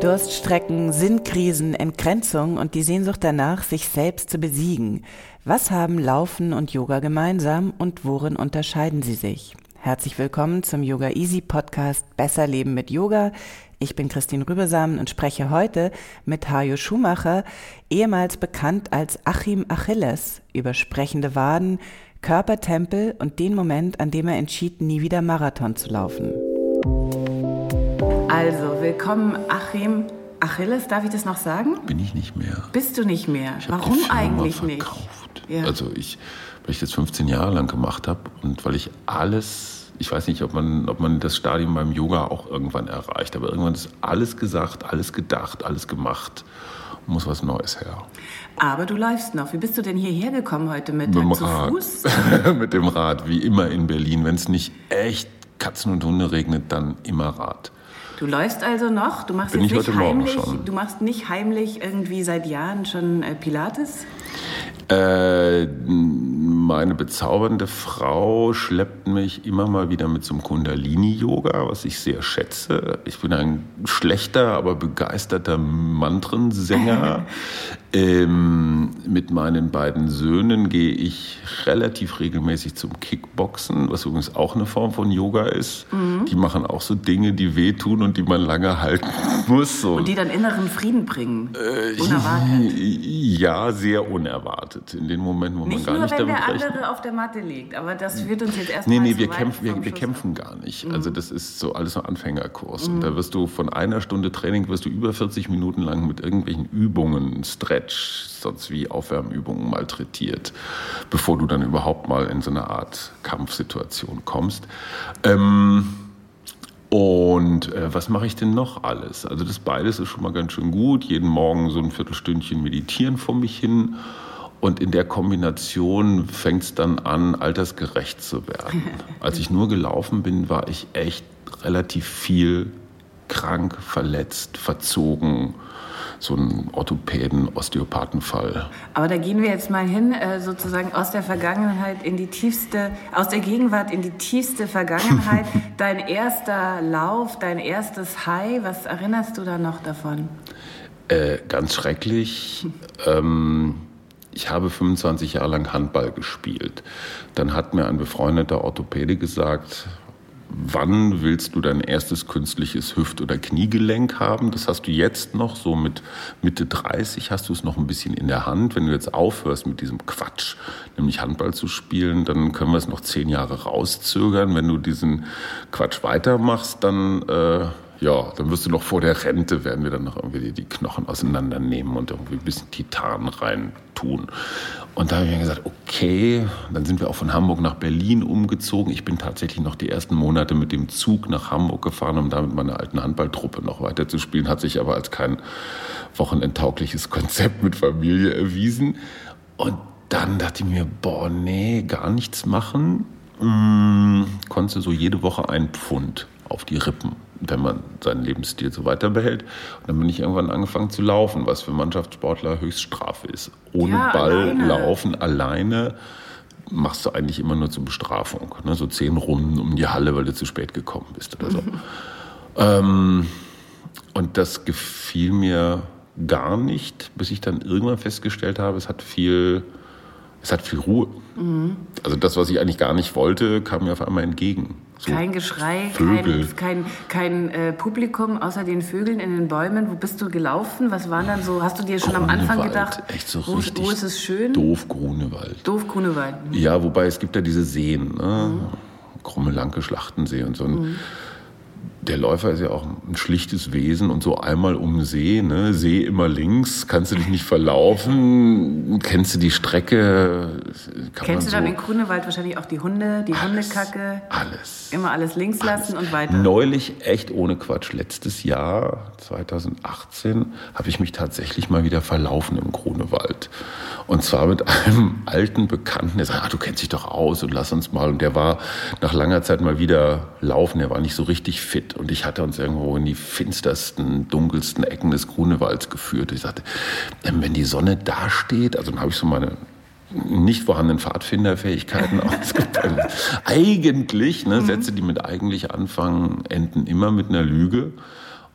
Durststrecken, Sinnkrisen, Entgrenzung und die Sehnsucht danach, sich selbst zu besiegen. Was haben Laufen und Yoga gemeinsam und worin unterscheiden sie sich? Herzlich willkommen zum Yoga Easy Podcast Besser Leben mit Yoga. Ich bin Christine Rübesamen und spreche heute mit Hajo Schumacher, ehemals bekannt als Achim Achilles, über sprechende Waden, Körpertempel und den Moment, an dem er entschied, nie wieder Marathon zu laufen. Also, willkommen Achim Achilles, darf ich das noch sagen? Bin ich nicht mehr. Bist du nicht mehr? Warum die Firma eigentlich nicht? verkauft. Ja. Also ich, weil ich das 15 Jahre lang gemacht habe und weil ich alles, ich weiß nicht, ob man, ob man das Stadium beim Yoga auch irgendwann erreicht, aber irgendwann ist alles gesagt, alles gedacht, alles gemacht, muss was Neues her. Aber du läufst noch. Wie bist du denn hierher gekommen heute Mit Mittag? dem Zu Rad. Fuß? Mit dem Rad, wie immer in Berlin. Wenn es nicht echt Katzen und Hunde regnet, dann immer Rad. Du läufst also noch? Du machst Bin jetzt ich nicht heute Morgen heimlich, schon. du machst nicht heimlich irgendwie seit Jahren schon äh, Pilates? Äh, meine bezaubernde Frau schleppt mich immer mal wieder mit zum Kundalini-Yoga, was ich sehr schätze. Ich bin ein schlechter, aber begeisterter Mantrensänger. ähm, mit meinen beiden Söhnen gehe ich relativ regelmäßig zum Kickboxen, was übrigens auch eine Form von Yoga ist. Die machen auch so Dinge, die wehtun und die man lange halten muss. So Und die dann inneren Frieden bringen. Äh, Unerwartet. ja, sehr unerwartet. In den Momenten, wo Nicht man gar nur, nicht wenn damit der rechnet. andere auf der Matte liegt, aber das führt uns jetzt erstmal Nee, nee, zu wir kämpfen, wir, wir kämpfen gar nicht. Mhm. Also das ist so alles so Anfängerkurs. Und da wirst du von einer Stunde Training wirst du über 40 Minuten lang mit irgendwelchen Übungen, Stretch, sonst wie Aufwärmübungen malträtiert, bevor du dann überhaupt mal in so eine Art Kampfsituation kommst. Ähm, und äh, was mache ich denn noch alles? Also das beides ist schon mal ganz schön gut. Jeden Morgen so ein Viertelstündchen meditieren vor mich hin. Und in der Kombination fängt es dann an, altersgerecht zu werden. Als ich nur gelaufen bin, war ich echt relativ viel krank, verletzt, verzogen. So ein Orthopäden, Osteopathenfall. Aber da gehen wir jetzt mal hin, äh, sozusagen aus der Vergangenheit in die tiefste, aus der Gegenwart in die tiefste Vergangenheit. dein erster Lauf, dein erstes High, was erinnerst du da noch davon? Äh, ganz schrecklich. Ähm, ich habe 25 Jahre lang Handball gespielt. Dann hat mir ein befreundeter Orthopäde gesagt, wann willst du dein erstes künstliches Hüft- oder Kniegelenk haben? Das hast du jetzt noch, so mit Mitte 30 hast du es noch ein bisschen in der Hand. Wenn du jetzt aufhörst mit diesem Quatsch, nämlich Handball zu spielen, dann können wir es noch zehn Jahre rauszögern. Wenn du diesen Quatsch weitermachst, dann... Äh, ja, dann wirst du noch vor der Rente, werden wir dann noch irgendwie die, Knochen auseinandernehmen und irgendwie ein bisschen Titan rein tun. Und da habe ich mir gesagt, okay, dann sind wir auch von Hamburg nach Berlin umgezogen. Ich bin tatsächlich noch die ersten Monate mit dem Zug nach Hamburg gefahren, um da mit meiner alten Handballtruppe noch weiter zu spielen. Hat sich aber als kein wochenendtaugliches Konzept mit Familie erwiesen. Und dann dachte ich mir, boah, nee, gar nichts machen. Hm, konntest du so jede Woche ein Pfund auf die Rippen, wenn man seinen Lebensstil so weiter behält. Und dann bin ich irgendwann angefangen zu laufen, was für Mannschaftssportler Höchststrafe ist. Ohne Ja, Ball alleine. laufen, alleine machst du eigentlich immer nur zur Bestrafung. Ne? So zehn Runden um die Halle, weil du zu spät gekommen bist oder so. ähm, und das gefiel mir gar nicht, bis ich dann irgendwann festgestellt habe, es hat viel, es hat viel Ruhe. Also das, was ich eigentlich gar nicht wollte, kam mir auf einmal entgegen. So Kein Geschrei, Vögel. kein, kein, kein äh, Publikum außer den Vögeln in den Bäumen. Wo bist du gelaufen? Was waren dann so? Hast du dir schon am Anfang Grunewald, gedacht, echt so wo, richtig wo ist es schön? Doof Grunewald. Doof Grunewald. Ja, wobei es gibt ja diese Seen, ne? Krumme Lanke, Schlachtensee und so. Und der Läufer ist ja auch ein schlichtes Wesen und so einmal um See, ne? See immer links, kannst du dich nicht verlaufen, kennst du die Strecke? kennst du so dann in Grunewald wahrscheinlich auch die Hunde, die alles, Hundekacke? Alles. Immer alles links lassen alles. und weiter. Neulich, echt ohne Quatsch, letztes Jahr, 2018, habe ich mich tatsächlich mal wieder verlaufen im Grunewald. Und zwar mit einem alten Bekannten, der sagt, ah, du kennst dich doch aus und lass uns mal. Und der war nach langer Zeit mal wieder laufen, der war nicht so richtig fit. Und ich hatte uns irgendwo in die finstersten, dunkelsten Ecken des Grunewalds geführt. Ich sagte, ähm, wenn die Sonne da steht, also dann habe ich so meine nicht vorhandenen Pfadfinderfähigkeiten ausgeprägt. eigentlich, ne, mhm. Sätze, die mit eigentlich anfangen, enden immer mit einer Lüge.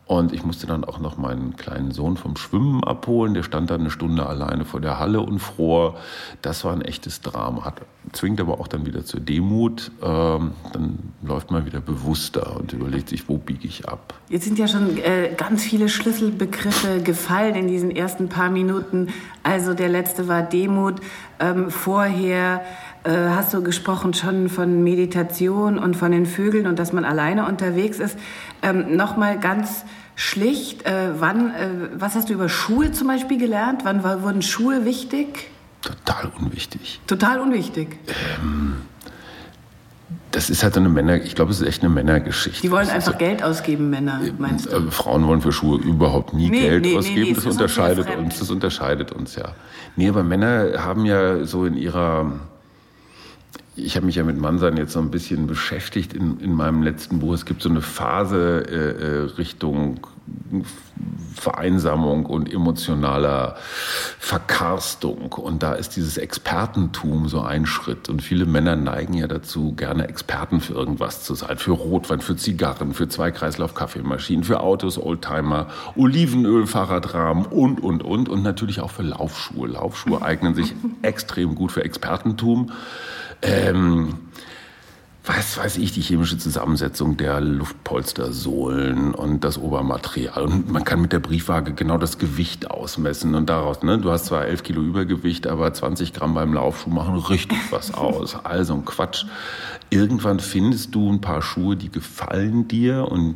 Und ich musste dann auch noch meinen kleinen Sohn vom Schwimmen abholen. Der stand dann eine Stunde alleine vor der Halle und fror. Das war ein echtes Drama. Hat, zwingt aber auch dann wieder zur Demut. Ähm, dann läuft man wieder bewusster und überlegt sich, wo biege ich ab. Jetzt sind ja schon äh, ganz viele Schlüsselbegriffe gefallen in diesen ersten paar Minuten. Also der letzte war Demut. Ähm, vorher äh, hast du gesprochen schon von Meditation und von den Vögeln und dass man alleine unterwegs ist. Ähm, Nochmal ganz schlicht, äh, wann, äh, was hast du über Schuhe zum Beispiel gelernt? Wann war, wurden Schuhe wichtig? Total unwichtig. Total unwichtig. Ähm, das ist halt eine Männer, ich glaube, es ist echt eine Männergeschichte. Die wollen einfach also, Geld ausgeben, Männer, äh, meinst du? Äh, Frauen wollen für Schuhe überhaupt nie nee, Geld nee, ausgeben. Nee, das, das unterscheidet uns, das unterscheidet uns ja. Nee, aber Männer haben ja so in ihrer ich habe mich ja mit Mansan jetzt so ein bisschen beschäftigt in, in meinem letzten Buch. Es gibt so eine Phase äh, äh, Richtung Vereinsamung und emotionaler Verkarstung. Und da ist dieses Expertentum so ein Schritt. Und viele Männer neigen ja dazu, gerne Experten für irgendwas zu sein. Für Rotwein, für Zigarren, für Zweikreislauf-Kaffeemaschinen, für Autos, Oldtimer, Olivenöl, Fahrradrahmen und, und, und. Und natürlich auch für Laufschuhe. Laufschuhe eignen sich extrem gut für Expertentum ähm, was weiß ich, die chemische Zusammensetzung der Luftpolstersohlen und das Obermaterial. Und man kann mit der Briefwaage genau das Gewicht ausmessen. Und daraus, ne, du hast zwar 11 Kilo Übergewicht, aber 20 Gramm beim Laufschuh machen richtig was aus. Also ein Quatsch. Irgendwann findest du ein paar Schuhe, die gefallen dir und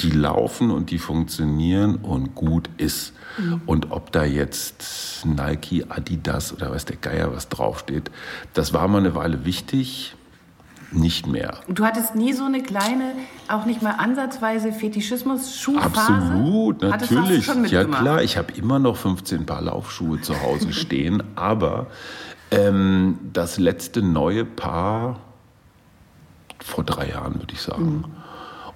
die laufen und die funktionieren und gut ist. Mhm. Und ob da jetzt Nike, Adidas oder weiß der Geier was draufsteht, das war mal eine Weile wichtig. Nicht mehr. Du hattest nie so eine kleine, auch nicht mal ansatzweise Fetischismus-Schuhphase? Absolut, natürlich. ja klar, ich habe immer noch 15 Paar Laufschuhe zu Hause stehen, aber ähm, das letzte neue Paar vor drei Jahren, würde ich sagen. Mhm.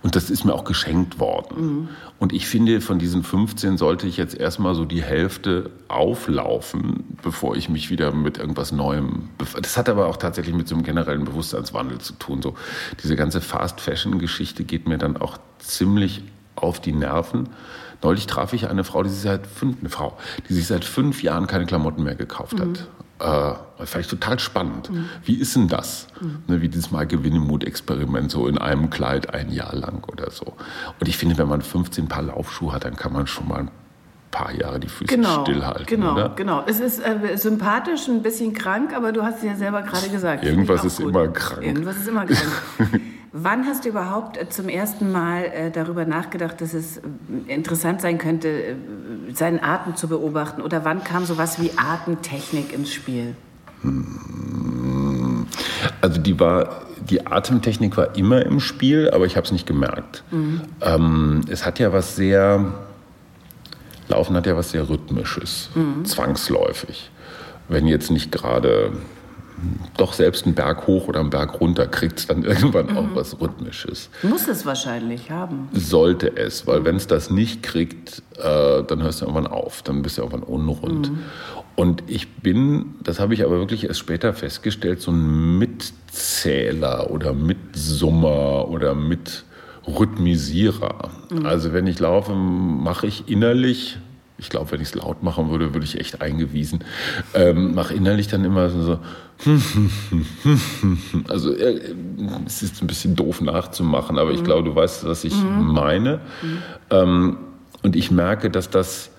Und das ist mir auch geschenkt worden. Mhm. Und ich finde, von diesen 15 sollte ich jetzt erstmal so die Hälfte auflaufen, bevor ich mich wieder mit irgendwas Neuem. Das hat aber auch tatsächlich mit so einem generellen Bewusstseinswandel zu tun. So diese ganze Fast-Fashion-Geschichte geht mir dann auch ziemlich auf die Nerven. Neulich traf ich eine Frau, die sich seit fünf, eine Frau, die sich seit fünf Jahren keine Klamotten mehr gekauft hat. Äh, vielleicht total spannend. Mhm. Wie ist denn das? Mhm. Ne, wie dieses Mal Gewinnemut-Experiment, so in einem Kleid ein Jahr lang oder so. Und ich finde, wenn man 15 Paar Laufschuhe hat, dann kann man schon mal ein paar Jahre die Füße genau, stillhalten. Genau, oder? genau. Es ist äh, sympathisch, ein bisschen krank, aber du hast es ja selber gerade gesagt. Irgendwas ist immer krank. Irgendwas ist immer krank. Wann hast du überhaupt äh, zum ersten Mal äh, darüber nachgedacht, dass es äh, interessant sein könnte, seinen Atem zu beobachten? Oder wann kam sowas wie Atemtechnik ins Spiel? Hm. Also die war, die Atemtechnik war immer im Spiel, aber ich habe es nicht gemerkt. Mhm. Ähm, es hat ja was sehr, Laufen hat ja was sehr Rhythmisches, mhm. zwangsläufig. Wenn jetzt nicht gerade doch selbst einen Berg hoch oder einen Berg runter kriegt es dann irgendwann mhm. auch was Rhythmisches. Muss es wahrscheinlich haben. Sollte es, weil wenn es das nicht kriegt, äh, dann hörst du irgendwann auf, dann bist du irgendwann unrund. Mhm. Und ich bin, das habe ich aber wirklich erst später festgestellt, so ein Mitzähler oder Mitsummer oder Mitrhythmisierer. Mhm. Also wenn ich laufe, mache ich innerlich ich glaube, wenn ich es laut machen würde, würde ich echt eingewiesen. Ähm, mach innerlich dann immer so, also äh, es ist ein bisschen doof nachzumachen, aber mhm. ich glaube, du weißt, was ich mhm. meine. Mhm. Ähm, und ich merke, dass das,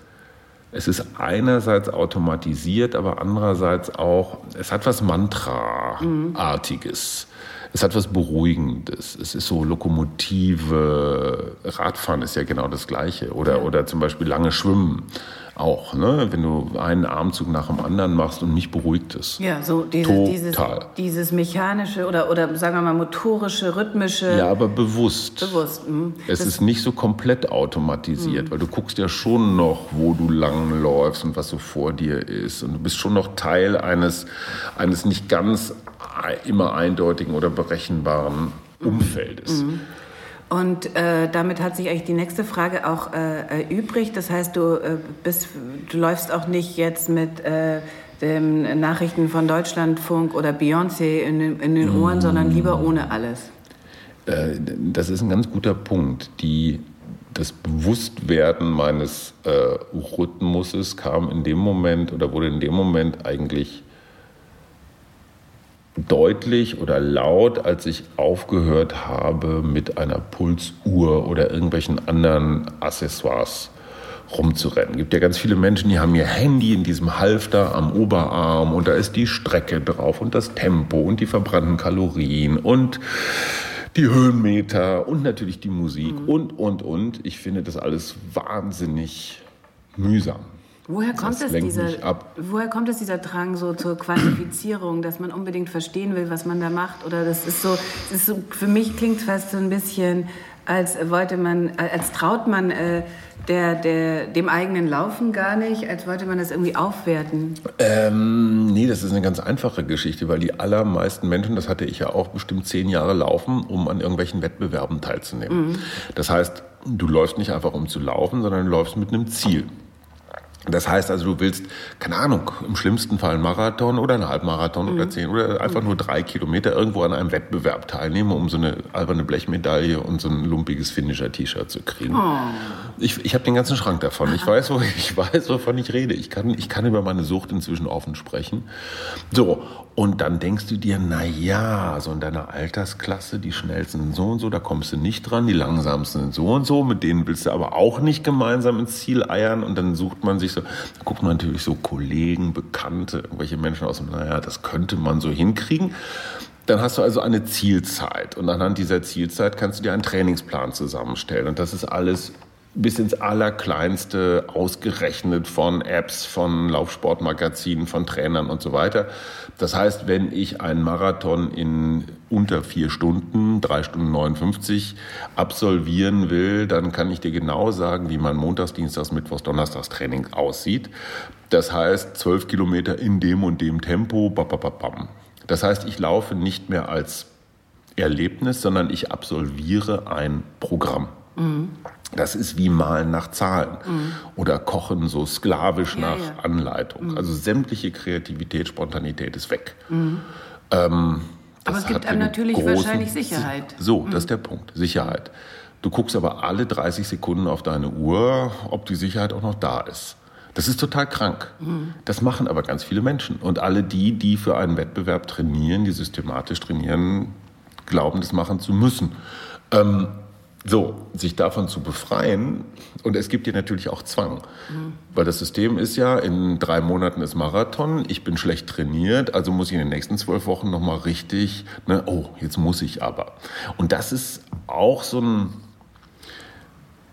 es ist einerseits automatisiert, aber andererseits auch, es hat was Mantra-artiges. Es hat was Beruhigendes. Es ist so Lokomotive. Radfahren ist ja genau das Gleiche. Oder, oder zum Beispiel lange Schwimmen auch, ne? wenn du einen Armzug nach dem anderen machst und mich beruhigt es. Ja, so diese, dieses, dieses mechanische oder, oder sagen wir mal motorische, rhythmische. Ja, aber bewusst. Bewusst. Mh. Es das ist nicht so komplett automatisiert, mh. weil du guckst ja schon noch, wo du lang läufst und was so vor dir ist. Und du bist schon noch Teil eines, eines nicht ganz immer eindeutigen oder berechenbaren Umfeldes. Mhm. Und äh, damit hat sich eigentlich die nächste Frage auch äh, erübrigt. Das heißt, du, äh, bist, du läufst auch nicht jetzt mit äh, den Nachrichten von Deutschlandfunk oder Beyoncé in, den, in den Ohren, mm. sondern lieber ohne alles. Äh, das ist ein ganz guter Punkt. Die, das Bewusstwerden meines äh, Rhythmuses kam in dem Moment oder wurde in dem Moment eigentlich deutlich oder laut, als ich aufgehört habe, mit einer Pulsuhr oder irgendwelchen anderen Accessoires rumzurennen. Es gibt ja ganz viele Menschen, die haben ihr Handy in diesem Halfter am Oberarm und da ist die Strecke drauf und das Tempo und die verbrannten Kalorien und die Höhenmeter und natürlich die Musik mhm. und, und, und. Ich finde das alles wahnsinnig mühsam. Woher kommt, es dieser, woher kommt es dieser Drang so zur Quantifizierung, dass man unbedingt verstehen will, was man da macht? Oder das ist so, das ist so für mich klingt fast so ein bisschen, als wollte man, als traut man äh, der, der, dem eigenen Laufen gar nicht, als wollte man das irgendwie aufwerten. Ähm, nee, das ist eine ganz einfache Geschichte, weil die allermeisten Menschen, das hatte ich ja auch bestimmt zehn Jahre laufen, um an irgendwelchen Wettbewerben teilzunehmen. Mhm. Das heißt, du läufst nicht einfach um zu laufen, sondern du läufst mit einem Ziel. Das heißt also, du willst, keine Ahnung, im schlimmsten Fall einen Marathon oder einen Halbmarathon mhm. oder zehn oder einfach nur drei Kilometer irgendwo an einem Wettbewerb teilnehmen, um so eine alberne Blechmedaille und so ein lumpiges Finisher-T-Shirt zu kriegen. Oh. Ich, ich habe den ganzen Schrank davon. Ich weiß, wo, ich weiß, wovon ich rede. Ich kann, ich kann über meine Sucht inzwischen offen sprechen. So, und dann denkst du dir, na ja, so in deiner Altersklasse, die schnellsten sind so und so, da kommst du nicht dran, die langsamsten sind so und so, mit denen willst du aber auch nicht gemeinsam ins Ziel eiern und dann sucht man sich so, da guckt man natürlich so Kollegen, Bekannte, irgendwelche Menschen aus dem, naja, das könnte man so hinkriegen. Dann hast du also eine Zielzeit und anhand dieser Zielzeit kannst du dir einen Trainingsplan zusammenstellen und das ist alles bis ins Allerkleinste ausgerechnet von Apps, von Laufsportmagazinen, von Trainern und so weiter. Das heißt, wenn ich einen Marathon in unter vier Stunden, drei Stunden 59 absolvieren will, dann kann ich dir genau sagen, wie mein Montags, Dienstags, Mittwochs, Donnerstags Training aussieht. Das heißt, zwölf Kilometer in dem und dem Tempo, babababam. Das heißt, ich laufe nicht mehr als Erlebnis, sondern ich absolviere ein Programm. Mhm. Das ist wie Malen nach Zahlen mhm. oder Kochen so sklavisch ja, nach ja. Anleitung. Mhm. Also sämtliche Kreativität, Spontanität ist weg. Mhm. Ähm, aber es gibt einem natürlich wahrscheinlich Sicherheit. So, das ist mhm. der Punkt, Sicherheit. Du guckst aber alle 30 Sekunden auf deine Uhr, ob die Sicherheit auch noch da ist. Das ist total krank. Mhm. Das machen aber ganz viele Menschen. Und alle die, die für einen Wettbewerb trainieren, die systematisch trainieren, glauben, das machen zu müssen. Ähm, so, sich davon zu befreien, und es gibt dir natürlich auch Zwang, mhm. weil das System ist ja, in drei Monaten ist Marathon, ich bin schlecht trainiert, also muss ich in den nächsten zwölf Wochen nochmal richtig, ne, oh, jetzt muss ich aber. Und das ist auch so ein,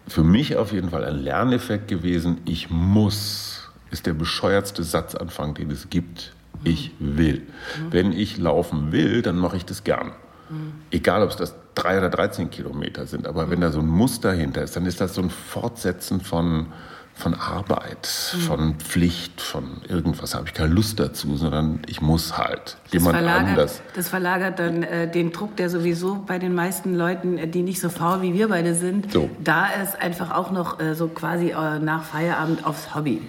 für mich auf jeden Fall ein Lerneffekt gewesen, ich muss, ist der bescheuertste Satzanfang, den es gibt, ich will. Mhm. Wenn ich laufen will, dann mache ich das gern. Mhm. Egal, ob es das drei oder 13 Kilometer sind. Aber wenn da so ein Muster hinter ist, dann ist das so ein Fortsetzen von, von Arbeit, mhm. von Pflicht, von irgendwas. habe ich keine Lust dazu, sondern ich muss halt. Das Jemand anders. Das verlagert dann äh, den Druck, der sowieso bei den meisten Leuten, äh, die nicht so faul wie wir beide sind, so. da ist einfach auch noch äh, so quasi äh, nach Feierabend aufs Hobby.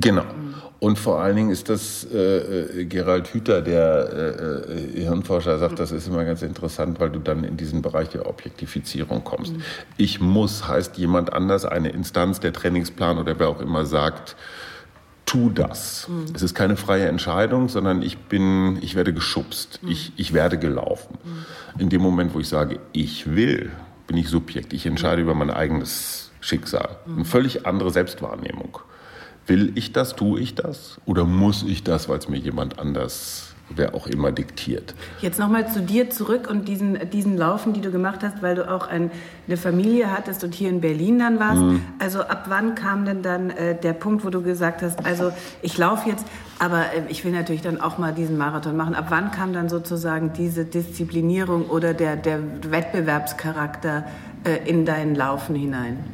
Genau. Und vor allen Dingen ist das äh, äh Gerald Hüther, der äh, äh, Hirnforscher, sagt, das ist immer ganz interessant, weil du dann in diesen Bereich der Objektifizierung kommst. Mhm. Ich muss heißt jemand anders, eine Instanz, der Trainingsplan oder wer auch immer sagt, tu das. Mhm. Es ist keine freie Entscheidung, sondern ich bin, ich werde geschubst, mhm. ich, ich werde gelaufen. In dem Moment, wo ich sage, ich will, bin ich Subjekt. Ich entscheide über mein eigenes Schicksal. Eine völlig andere Selbstwahrnehmung. Will ich das, tue ich das? Oder muss ich das, weil es mir jemand anders wer auch immer diktiert. Jetzt nochmal zu dir zurück und diesen, diesen Laufen, die du gemacht hast, weil du auch ein, eine Familie hattest und hier in Berlin dann warst. Mhm. Also ab wann kam denn dann äh, der Punkt, wo du gesagt hast, also ich laufe jetzt, aber äh, ich will natürlich dann auch mal diesen Marathon machen. Ab wann kam dann sozusagen diese Disziplinierung oder der, der Wettbewerbscharakter äh, in dein Laufen hinein?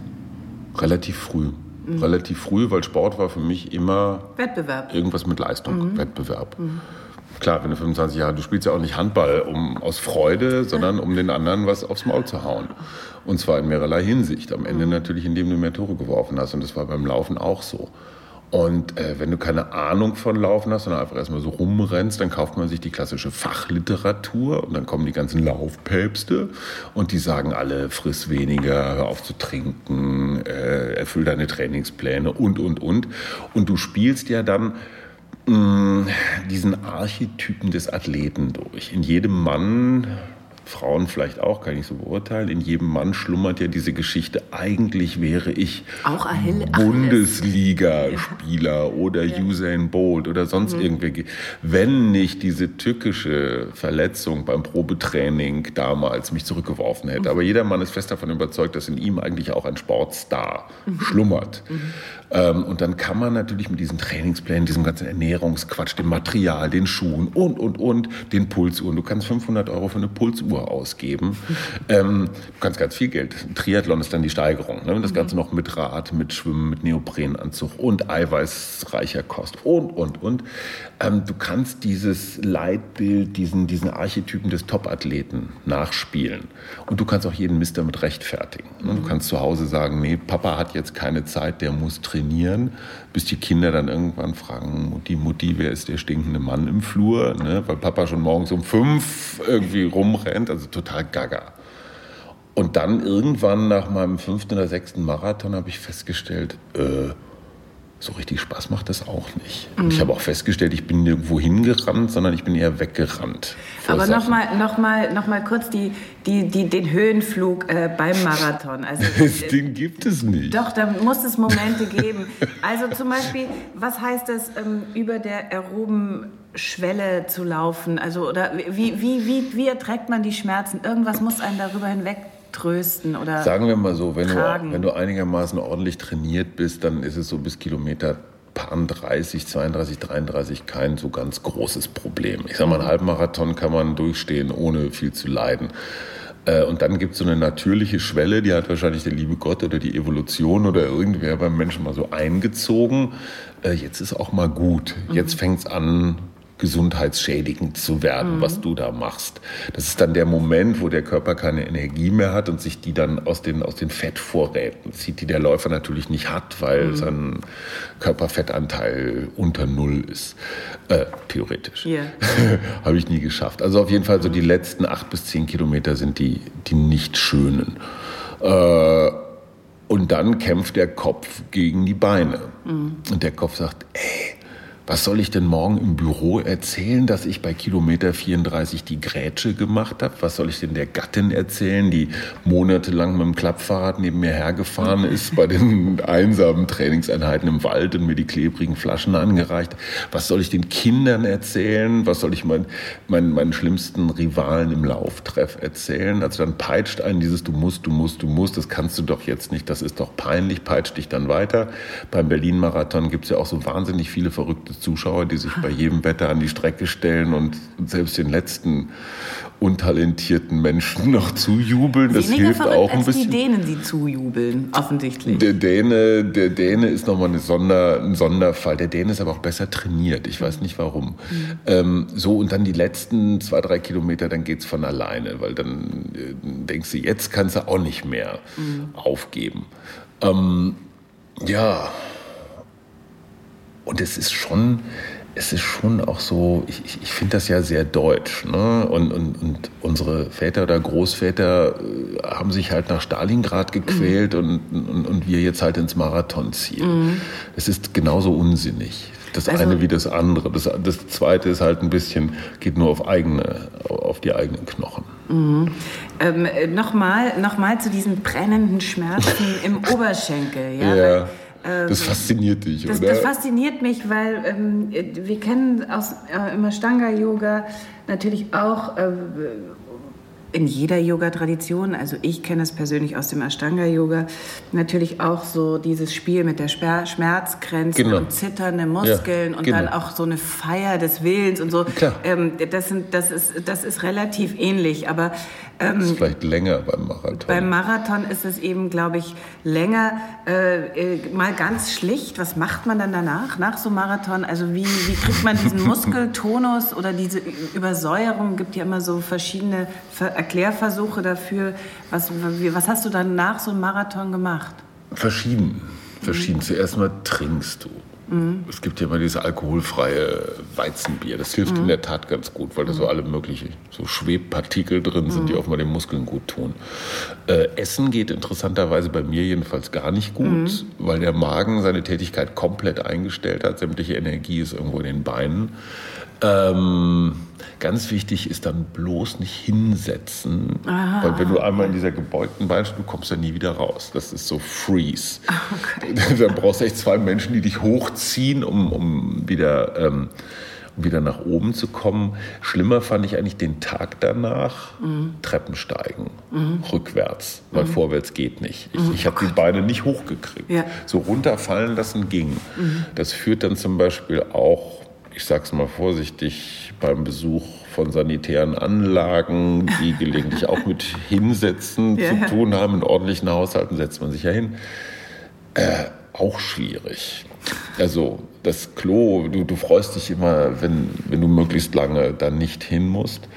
Relativ früh. Mhm. Relativ früh, weil Sport war für mich immer Wettbewerb. Irgendwas mit Leistung, mhm. Wettbewerb. Mhm klar, wenn du 25 Jahre, du spielst ja auch nicht Handball um, aus Freude, sondern um den anderen was aufs Maul zu hauen. Und zwar in mehrerlei Hinsicht. Am Ende natürlich, indem du mehr Tore geworfen hast. Und das war beim Laufen auch so. Und äh, wenn du keine Ahnung von Laufen hast, sondern einfach erstmal so rumrennst, dann kauft man sich die klassische Fachliteratur und dann kommen die ganzen Laufpäpste und die sagen alle, friss weniger, hör auf zu trinken, äh, erfüll deine Trainingspläne und, und, und. Und du spielst ja dann Mm, diesen Archetypen des Athleten durch. In jedem Mann, Frauen vielleicht auch, kann ich so beurteilen, in jedem Mann schlummert ja diese Geschichte, eigentlich wäre ich Bundesliga-Spieler oder ja. Usain Bolt oder sonst mhm. irgendwie. Wenn nicht diese tückische Verletzung beim Probetraining damals mich zurückgeworfen hätte. Mhm. Aber jeder Mann ist fest davon überzeugt, dass in ihm eigentlich auch ein Sportstar mhm. schlummert. Mhm. Ähm, und dann kann man natürlich mit diesen Trainingsplänen, diesem ganzen Ernährungsquatsch, dem Material, den Schuhen und, und, und, den Pulsuhren. Du kannst 500 Euro für eine Pulsuhr ausgeben. Ähm, du kannst ganz viel Geld. Triathlon ist dann die Steigerung. Ne? Das mhm. Ganze noch mit Rad, mit Schwimmen, mit Neoprenanzug und eiweißreicher Kost und, und, und. Ähm, du kannst dieses Leitbild, diesen, diesen Archetypen des Topathleten nachspielen. Und du kannst auch jeden Mist damit rechtfertigen. Ne? Du kannst zu Hause sagen, nee, Papa hat jetzt keine Zeit, der muss trainieren trainieren, bis die Kinder dann irgendwann fragen, Mutti, Mutti, wer ist der stinkende Mann im Flur? Ne? Weil Papa schon morgens um fünf irgendwie rumrennt, also total gaga. Und dann irgendwann nach meinem fünften oder sechsten Marathon habe ich festgestellt, äh, so richtig Spaß macht das auch nicht. Mhm. Ich habe auch festgestellt, ich bin nirgendwo hingerannt, sondern ich bin eher weggerannt. Aber nochmal noch mal, noch mal kurz die, die, die, den Höhenflug äh, beim Marathon. Also, den gibt es nicht. Doch, da muss es Momente geben. Also zum Beispiel, was heißt das, ähm, über der aeroben Schwelle zu laufen? Also, oder wie, wie, wie, wie erträgt man die Schmerzen? Irgendwas muss einen darüber hinweg trösten oder Sagen wir mal so, wenn, du, wenn du einigermaßen ordentlich trainiert bist, dann ist es so bis Kilometer Pan 30, 32, 33 kein so ganz großes Problem. Ich sage mal, einen Halbmarathon kann man durchstehen, ohne viel zu leiden. Äh, und dann gibt es so eine natürliche Schwelle, die hat wahrscheinlich der liebe Gott oder die Evolution oder irgendwer beim Menschen mal so eingezogen. Äh, jetzt ist auch mal gut. Jetzt mhm. fängt es an, gesundheitsschädigend zu werden, mhm. was du da machst. Das ist dann der Moment, wo der Körper keine Energie mehr hat und sich die dann aus den, aus den Fettvorräten zieht, die der Läufer natürlich nicht hat, weil mhm. sein Körperfettanteil unter Null ist. Äh, theoretisch. Yeah. Habe ich nie geschafft. Also auf jeden Fall so die letzten acht bis zehn Kilometer sind die, die nicht schönen. Äh, und dann kämpft der Kopf gegen die Beine. Mhm. Und der Kopf sagt, ey, was soll ich denn morgen im Büro erzählen, dass ich bei Kilometer 34 die Grätsche gemacht habe? Was soll ich denn der Gattin erzählen, die monatelang mit dem Klappfahrrad neben mir hergefahren ist bei den einsamen Trainingseinheiten im Wald und mir die klebrigen Flaschen angereicht? Was soll ich den Kindern erzählen? Was soll ich mein, mein, meinen schlimmsten Rivalen im Lauftreff erzählen? Also dann peitscht einen dieses Du musst, du musst, du musst, das kannst du doch jetzt nicht, das ist doch peinlich, peitscht dich dann weiter. Beim Berlin-Marathon gibt es ja auch so wahnsinnig viele verrückte Zuschauer, die sich bei jedem Wetter an die Strecke stellen und selbst den letzten untalentierten Menschen noch zujubeln. Das Weniger hilft auch ein bisschen. die Dänen, die zujubeln, offensichtlich. Der Däne, der Däne ist nochmal eine Sonder, ein Sonderfall. Der Däne ist aber auch besser trainiert. Ich weiß nicht warum. Mhm. Ähm, so, und dann die letzten zwei, drei Kilometer, dann geht es von alleine, weil dann äh, denkst du, jetzt kannst du auch nicht mehr mhm. aufgeben. Ähm, ja, und es ist schon, es ist schon auch so, ich, ich, ich finde das ja sehr deutsch. Ne? Und, und, und unsere Väter oder Großväter äh, haben sich halt nach Stalingrad gequält mhm. und, und, und wir jetzt halt ins Marathonziel. Mhm. Es ist genauso unsinnig. Das also, eine wie das andere. Das, das zweite ist halt ein bisschen, geht nur auf eigene, auf die eigenen Knochen. Mhm. Ähm, Nochmal noch mal zu diesen brennenden Schmerzen im Oberschenkel. Ja? ja. Ähm, das fasziniert dich, das, oder? Das fasziniert mich, weil ähm, wir kennen aus äh, im Ashtanga-Yoga natürlich auch äh, in jeder Yoga-Tradition, also ich kenne es persönlich aus dem Ashtanga-Yoga, natürlich auch so dieses Spiel mit der Schmerzgrenze genau. und zitternde Muskeln ja, und genau. dann auch so eine Feier des Willens und so. Ähm, das, sind, das, ist, das ist relativ ähnlich, aber... Ähm, das ist vielleicht länger beim Marathon. Beim Marathon ist es eben, glaube ich, länger. Äh, äh, mal ganz schlicht, was macht man dann danach, nach so einem Marathon? Also wie, wie kriegt man diesen Muskeltonus oder diese Übersäuerung? Es gibt ja immer so verschiedene... Ver Erklärversuche dafür. Was, was hast du dann nach so einem Marathon gemacht? Verschieden. Verschieden. Mhm. Zuerst mal trinkst du. Mhm. Es gibt ja immer dieses alkoholfreie Weizenbier. Das hilft mhm. in der Tat ganz gut, weil da so alle möglichen so Schwebpartikel drin sind, die mhm. auch mal den Muskeln gut tun. Äh, Essen geht interessanterweise bei mir jedenfalls gar nicht gut, mhm. weil der Magen seine Tätigkeit komplett eingestellt hat. Sämtliche Energie ist irgendwo in den Beinen. Ähm, ganz wichtig ist dann bloß nicht hinsetzen, Aha. weil wenn du einmal in dieser gebeugten Beinstellung, du kommst ja nie wieder raus. Das ist so Freeze. Okay. Dann brauchst du echt zwei Menschen, die dich hochziehen, um, um wieder... Ähm, um wieder nach oben zu kommen. Schlimmer fand ich eigentlich den Tag danach. Mhm. Treppen steigen, mhm. rückwärts, weil mhm. vorwärts geht nicht. Ich, mhm. ich habe oh die Beine nicht hochgekriegt. Ja. So runterfallen lassen ging. Mhm. Das führt dann zum Beispiel auch ich sage es mal vorsichtig, beim Besuch von sanitären Anlagen, die gelegentlich auch mit Hinsetzen ja. zu tun haben. In ordentlichen Haushalten setzt man sich ja hin. Äh, auch schwierig. Also das Klo, du, du freust dich immer, wenn, wenn du möglichst lange dann nicht hin musst.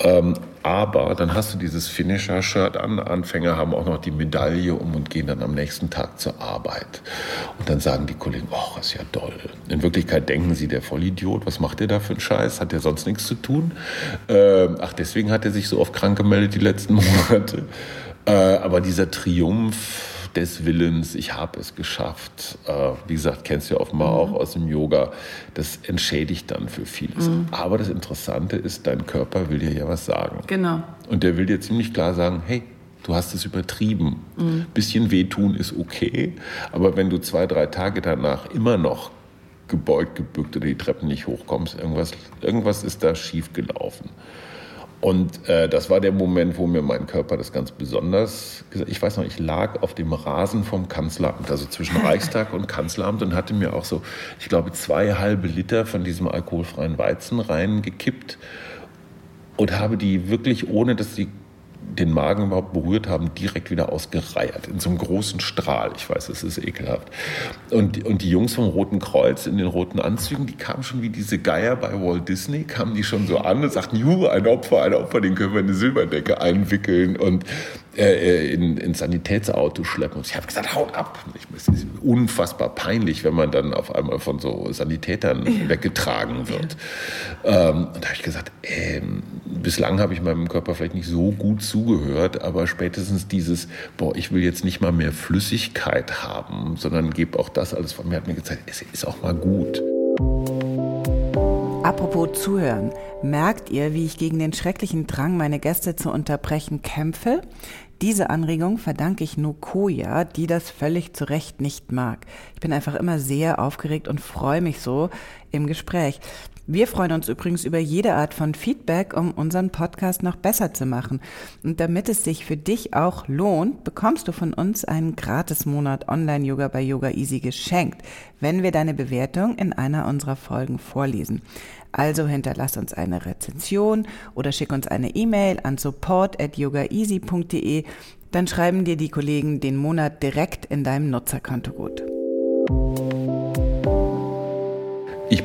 Ähm, aber dann hast du dieses Finisher-Shirt an. Anfänger haben auch noch die Medaille um und gehen dann am nächsten Tag zur Arbeit. Und dann sagen die Kollegen, ach, ist ja toll. In Wirklichkeit denken sie, der Vollidiot, was macht der da für einen Scheiß? Hat der sonst nichts zu tun? Ähm, ach, deswegen hat er sich so oft krank gemeldet die letzten Monate. Äh, aber dieser Triumph, des Willens, ich habe es geschafft. Äh, wie gesagt, kennst du ja offenbar mhm. auch aus dem Yoga. Das entschädigt dann für vieles. Mhm. Aber das Interessante ist, dein Körper will dir ja was sagen. Genau. Und der will dir ziemlich klar sagen, hey, du hast es übertrieben. Mhm. Bisschen wehtun ist okay, aber wenn du zwei, drei Tage danach immer noch gebeugt, gebückt oder die Treppen nicht hochkommst, irgendwas, irgendwas ist da schief gelaufen. Und äh, das war der Moment, wo mir mein Körper das ganz besonders gesagt Ich weiß noch, ich lag auf dem Rasen vom Kanzleramt, also zwischen Reichstag und Kanzleramt und hatte mir auch so, ich glaube, zwei halbe Liter von diesem alkoholfreien Weizen reingekippt und habe die wirklich, ohne dass sie den Magen überhaupt berührt haben, direkt wieder ausgereiert. In so einem großen Strahl. Ich weiß, es ist ekelhaft. Und, und die Jungs vom Roten Kreuz in den roten Anzügen, die kamen schon wie diese Geier bei Walt Disney, kamen die schon so an und sagten, juhu, ein Opfer, ein Opfer, den können wir in eine Silberdecke einwickeln. Und äh, in, ins Sanitätsauto schleppen. Und ich habe gesagt, haut ab. es ist unfassbar peinlich, wenn man dann auf einmal von so Sanitätern ja. weggetragen wird. Ja. Ähm, und da habe ich gesagt, äh, bislang habe ich meinem Körper vielleicht nicht so gut zugehört, aber spätestens dieses, boah, ich will jetzt nicht mal mehr Flüssigkeit haben, sondern gebe auch das alles von mir, hat mir gezeigt, es ist auch mal gut. Apropos Zuhören, merkt ihr, wie ich gegen den schrecklichen Drang, meine Gäste zu unterbrechen, kämpfe? Diese Anregung verdanke ich Nukoya, die das völlig zu Recht nicht mag. Ich bin einfach immer sehr aufgeregt und freue mich so im Gespräch. Wir freuen uns übrigens über jede Art von Feedback, um unseren Podcast noch besser zu machen. Und damit es sich für dich auch lohnt, bekommst du von uns einen Gratis-Monat Online-Yoga bei Yoga Easy geschenkt, wenn wir deine Bewertung in einer unserer Folgen vorlesen. Also hinterlass uns eine Rezension oder schick uns eine E-Mail an support at yogaeasy.de. Dann schreiben dir die Kollegen den Monat direkt in deinem Nutzerkonto gut.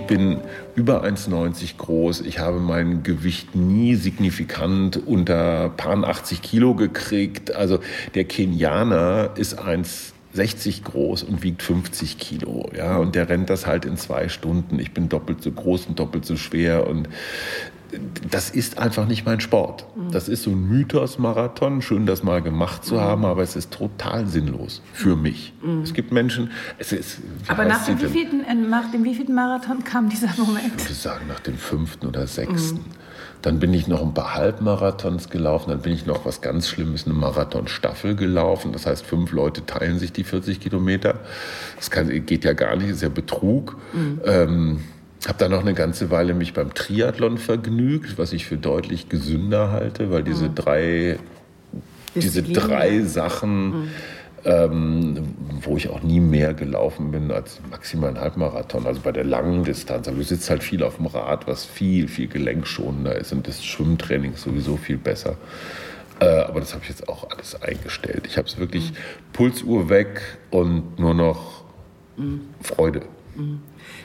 Ich bin über 1,90 groß. Ich habe mein Gewicht nie signifikant unter paar 80 Kilo gekriegt. Also der Kenianer ist 1,60 groß und wiegt 50 Kilo. Ja, und der rennt das halt in zwei Stunden. Ich bin doppelt so groß und doppelt so schwer und das ist einfach nicht mein Sport. Mhm. Das ist so ein Mythos-Marathon, schön das mal gemacht zu mhm. haben, aber es ist total sinnlos für mhm. mich. Es gibt Menschen, es ist. Aber nach dem, wievielten, äh, nach dem wievielten Marathon kam dieser Moment? Ich würde sagen, nach dem fünften oder sechsten. Dann bin ich noch ein paar Halbmarathons gelaufen. Dann bin ich noch was ganz Schlimmes, eine Marathonstaffel gelaufen. Das heißt, fünf Leute teilen sich die 40 Kilometer. Das kann, geht ja gar nicht, ist ja Betrug. Mhm. Ähm, habe dann noch eine ganze Weile mich beim Triathlon vergnügt, was ich für deutlich gesünder halte, weil diese mhm. drei, diese drei Sachen, mhm. Ähm, wo ich auch nie mehr gelaufen bin als maximal ein Halbmarathon, also bei der langen Distanz. Aber du sitzt halt viel auf dem Rad, was viel, viel gelenkschonender ist und das Schwimmtraining ist sowieso viel besser. Äh, aber das habe ich jetzt auch alles eingestellt. Ich habe es wirklich mhm. Pulsuhr weg und nur noch mhm. Freude. Mhm.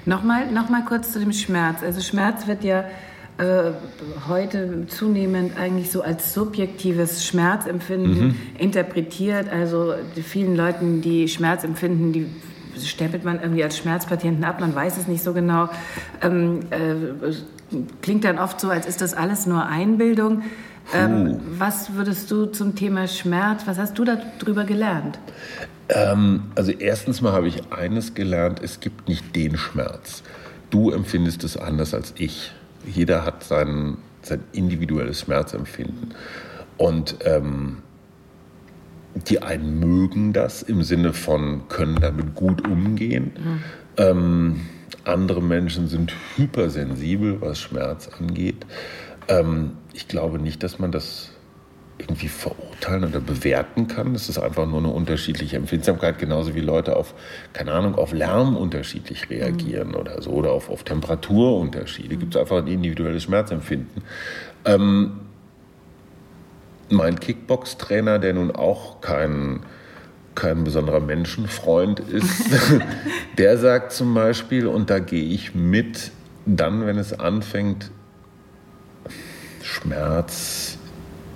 Nochmal, nochmal kurz zu dem Schmerz. Also Schmerz wird ja äh, heute zunehmend eigentlich so als subjektives Schmerzempfinden mhm. interpretiert. Also vielen Leuten, die Schmerz empfinden, die stempelt man irgendwie als Schmerzpatienten ab, man weiß es nicht so genau. Ähm, äh, klingt dann oft so, als ist das alles nur Einbildung. Ähm, was würdest du zum Thema Schmerz, was hast du darüber gelernt? Ähm, also erstens mal habe ich eines gelernt, es gibt nicht den Schmerz. Du empfindest es anders als ich. Jeder hat sein, sein individuelles Schmerzempfinden. Und ähm, die einen mögen das im Sinne von können damit gut umgehen. Mhm. Ähm, andere Menschen sind hypersensibel, was Schmerz angeht. Ähm, ich glaube nicht, dass man das irgendwie verurteilen oder bewerten kann. Das ist einfach nur eine unterschiedliche Empfindsamkeit, genauso wie Leute auf, keine Ahnung, auf Lärm unterschiedlich reagieren mhm. oder so oder auf, auf Temperaturunterschiede. Mhm. Gibt es einfach ein individuelles Schmerzempfinden. Ähm, mein Kickbox-Trainer, der nun auch kein, kein besonderer Menschenfreund ist, der sagt zum Beispiel, und da gehe ich mit, dann, wenn es anfängt, Schmerz,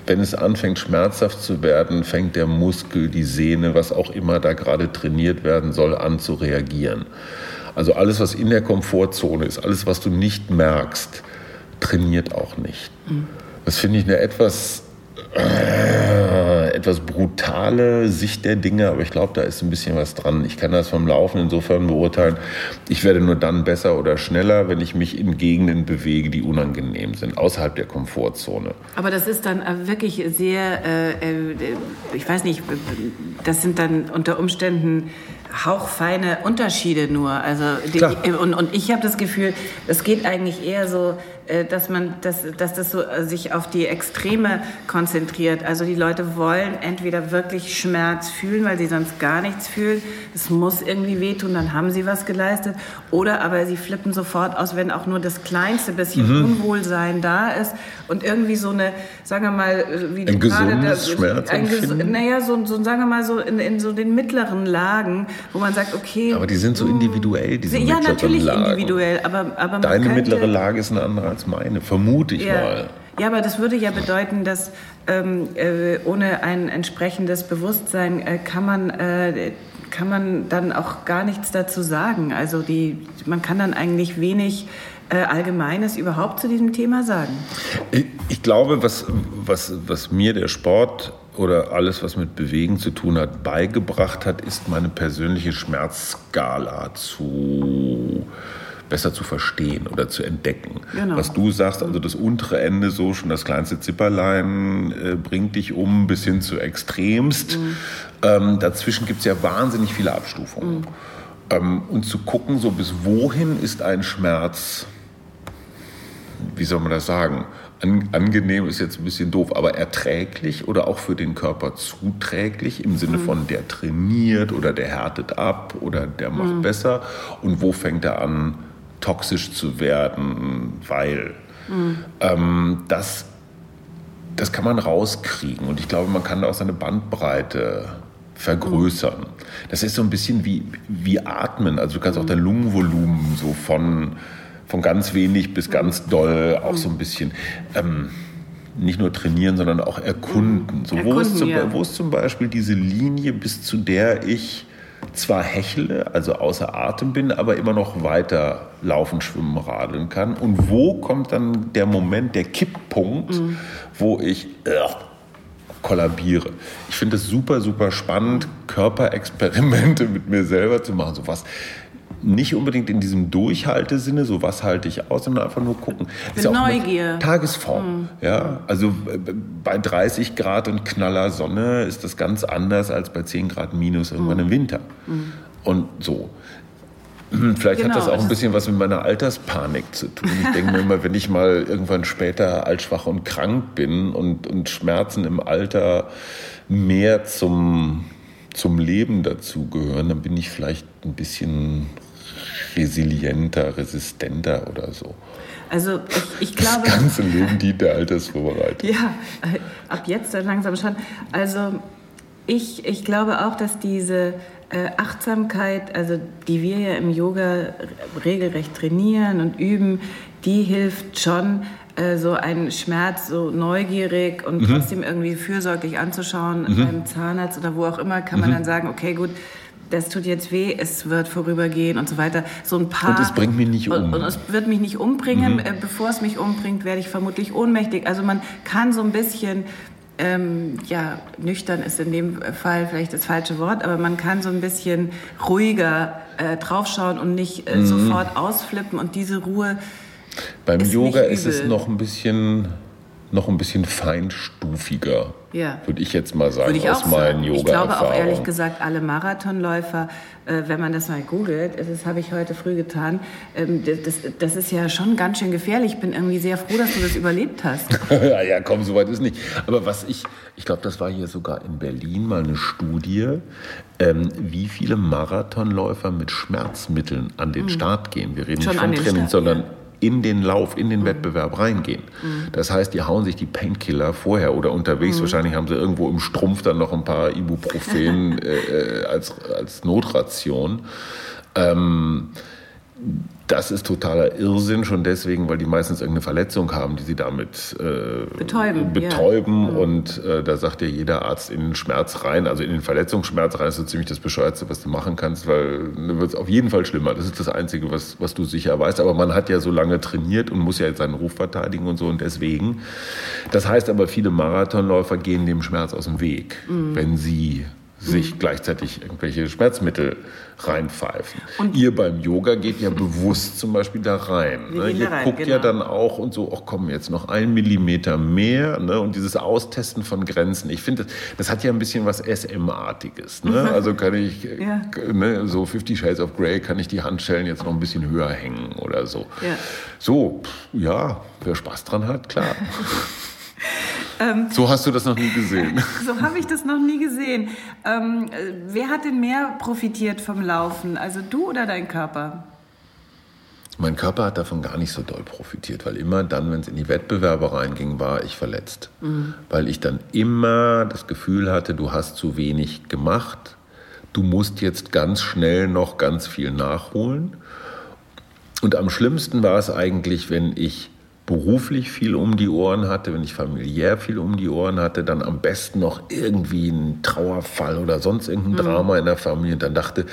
wenn es anfängt schmerzhaft zu werden, fängt der Muskel, die Sehne, was auch immer da gerade trainiert werden soll, an zu reagieren. Also alles, was in der Komfortzone ist, alles, was du nicht merkst, trainiert auch nicht. Mhm. Das finde ich eine etwas äh, etwas brutale Sicht der Dinge, aber ich glaube, da ist ein bisschen was dran. Ich kann das vom Laufen insofern beurteilen. Ich werde nur dann besser oder schneller, wenn ich mich in Gegenden bewege, die unangenehm sind, außerhalb der Komfortzone. Aber das ist dann äh, wirklich sehr, äh, äh, ich weiß nicht, das sind dann unter Umständen hauchfeine Unterschiede nur. Also die, und, und ich habe das Gefühl, es geht eigentlich eher so dass man, dass, dass das so äh, sich auf die Extreme konzentriert. Also die Leute wollen entweder wirklich Schmerz fühlen, weil sie sonst gar nichts fühlen. Es muss irgendwie wehtun, dann haben sie was geleistet. Oder aber sie flippen sofort aus, wenn auch nur das kleinste bisschen mhm. Unwohlsein da ist und irgendwie so eine, sagen wir mal, äh, wie ein gesundes Schmerz. Ein ges naja, so, so, sagen wir mal so in, in so den mittleren Lagen, wo man sagt, okay. Aber die sind so individuell, diese Ja, natürlich Lagen. individuell, aber, aber Deine mittlere Lage ist eine andere als meine, vermute ich ja. mal. Ja, aber das würde ja bedeuten, dass ähm, äh, ohne ein entsprechendes Bewusstsein äh, kann man äh, kann man dann auch gar nichts dazu sagen. Also die, man kann dann eigentlich wenig äh, Allgemeines überhaupt zu diesem Thema sagen. Ich, ich glaube, was, was, was mir der Sport oder alles, was mit Bewegen zu tun hat, beigebracht hat, ist meine persönliche Schmerzskala zu besser zu verstehen oder zu entdecken. Genau. Was du sagst, also das untere Ende so schon das kleinste Zipperlein äh, bringt dich um bis hin zu extremst. Mhm. Ähm, dazwischen gibt es ja wahnsinnig viele Abstufungen. Mhm. Ähm, und zu gucken, so bis wohin ist ein Schmerz, wie soll man das sagen? An, angenehm ist jetzt ein bisschen doof, aber erträglich oder auch für den Körper zuträglich im Sinne mhm. von der trainiert oder der härtet ab oder der macht mhm. besser und wo fängt er an toxisch zu werden, weil mhm. ähm, das, das kann man rauskriegen. Und ich glaube, man kann da auch seine Bandbreite vergrößern. Mhm. Das ist so ein bisschen wie, wie Atmen. Also du kannst auch mhm. dein Lungenvolumen so von, von ganz wenig bis ganz doll auch so ein bisschen ähm, nicht nur trainieren, sondern auch erkunden. So, erkunden wo, ist zum, ja. wo ist zum Beispiel diese Linie, bis zu der ich zwar hechle, also außer Atem bin, aber immer noch weiter laufen, schwimmen, radeln kann. Und wo kommt dann der Moment, der Kipppunkt, mhm. wo ich äh, kollabiere? Ich finde es super, super spannend, Körperexperimente mit mir selber zu machen. So was nicht unbedingt in diesem Durchhaltesinne, so was halte ich aus, sondern einfach nur gucken. Ist ja Neugier. Tagesform. Mhm. Ja, also äh, bei 30 Grad und knaller Sonne ist das ganz anders als bei 10 Grad minus irgendwann mhm. im Winter. Mhm. Und so. Vielleicht genau, hat das auch ein bisschen was mit meiner Alterspanik zu tun. Ich denke mir immer, wenn ich mal irgendwann später altschwach und krank bin und, und Schmerzen im Alter mehr zum, zum Leben dazugehören, dann bin ich vielleicht ein bisschen resilienter, resistenter oder so. Also ich, ich glaube. Das ganze Leben dient der Altersvorbereitung. Ja, ab jetzt dann langsam schon. Also ich, ich glaube auch, dass diese äh, Achtsamkeit, also die wir ja im Yoga regelrecht trainieren und üben, die hilft schon, äh, so einen Schmerz so neugierig und mhm. trotzdem irgendwie fürsorglich anzuschauen mhm. beim Zahnarzt oder wo auch immer, kann man mhm. dann sagen, okay, gut, das tut jetzt weh, es wird vorübergehen und so weiter. So ein paar. Und es bringt mich nicht um. Und, es wird mich nicht umbringen. Mhm. Äh, bevor es mich umbringt, werde ich vermutlich ohnmächtig. Also man kann so ein bisschen ähm, ja, nüchtern ist in dem Fall vielleicht das falsche Wort, aber man kann so ein bisschen ruhiger äh, draufschauen und nicht äh, mhm. sofort ausflippen und diese Ruhe. Beim Yoga ist es noch ein bisschen noch ein bisschen feinstufiger, ja. würde ich jetzt mal sagen, aus meinen yoga Ich glaube auch ehrlich gesagt, alle Marathonläufer, äh, wenn man das mal googelt, das habe ich heute früh getan, ähm, das, das, ist ja schon ganz schön gefährlich. Ich bin irgendwie sehr froh, dass du das überlebt hast. ja, ja, komm, so weit ist nicht. Aber was ich, ich glaube, das war hier sogar in Berlin mal eine Studie, ähm, wie viele Marathonläufer mit Schmerzmitteln an den hm. Start gehen. Wir reden schon nicht vom Training, Start, sondern ja in den Lauf, in den mhm. Wettbewerb reingehen. Mhm. Das heißt, die hauen sich die Painkiller vorher oder unterwegs. Mhm. Wahrscheinlich haben sie irgendwo im Strumpf dann noch ein paar Ibuprofen äh, äh, als, als Notration. Ähm, das ist totaler Irrsinn, schon deswegen, weil die meistens irgendeine Verletzung haben, die sie damit äh, betäuben. betäuben. Ja. Und äh, da sagt ja jeder Arzt in den Schmerz rein, also in den Verletzungsschmerz rein, ist so ziemlich das Bescheuerste, was du machen kannst, weil dann wird es auf jeden Fall schlimmer. Das ist das Einzige, was, was du sicher weißt. Aber man hat ja so lange trainiert und muss ja jetzt seinen Ruf verteidigen und so. Und deswegen. Das heißt aber, viele Marathonläufer gehen dem Schmerz aus dem Weg, mhm. wenn sie sich gleichzeitig irgendwelche Schmerzmittel reinpfeifen. Und ihr beim Yoga geht ja bewusst zum Beispiel da rein. Ne? Ihr rein, guckt genau. ja dann auch und so, ach komm, jetzt noch ein Millimeter mehr. Ne? Und dieses Austesten von Grenzen, ich finde, das, das, hat ja ein bisschen was SM-artiges. Ne? Mhm. Also kann ich, ja. ne, so Fifty Shades of Grey, kann ich die Handschellen jetzt noch ein bisschen höher hängen oder so. Ja. So, ja, wer Spaß dran hat, klar. Ähm, so hast du das noch nie gesehen. so habe ich das noch nie gesehen. Ähm, wer hat denn mehr profitiert vom Laufen? Also du oder dein Körper? Mein Körper hat davon gar nicht so doll profitiert, weil immer dann, wenn es in die Wettbewerbe reinging, war ich verletzt. Mhm. Weil ich dann immer das Gefühl hatte, du hast zu wenig gemacht, du musst jetzt ganz schnell noch ganz viel nachholen. Und am schlimmsten war es eigentlich, wenn ich beruflich viel um die Ohren hatte, wenn ich familiär viel um die Ohren hatte, dann am besten noch irgendwie ein Trauerfall oder sonst irgendein mhm. Drama in der Familie und dann dachte,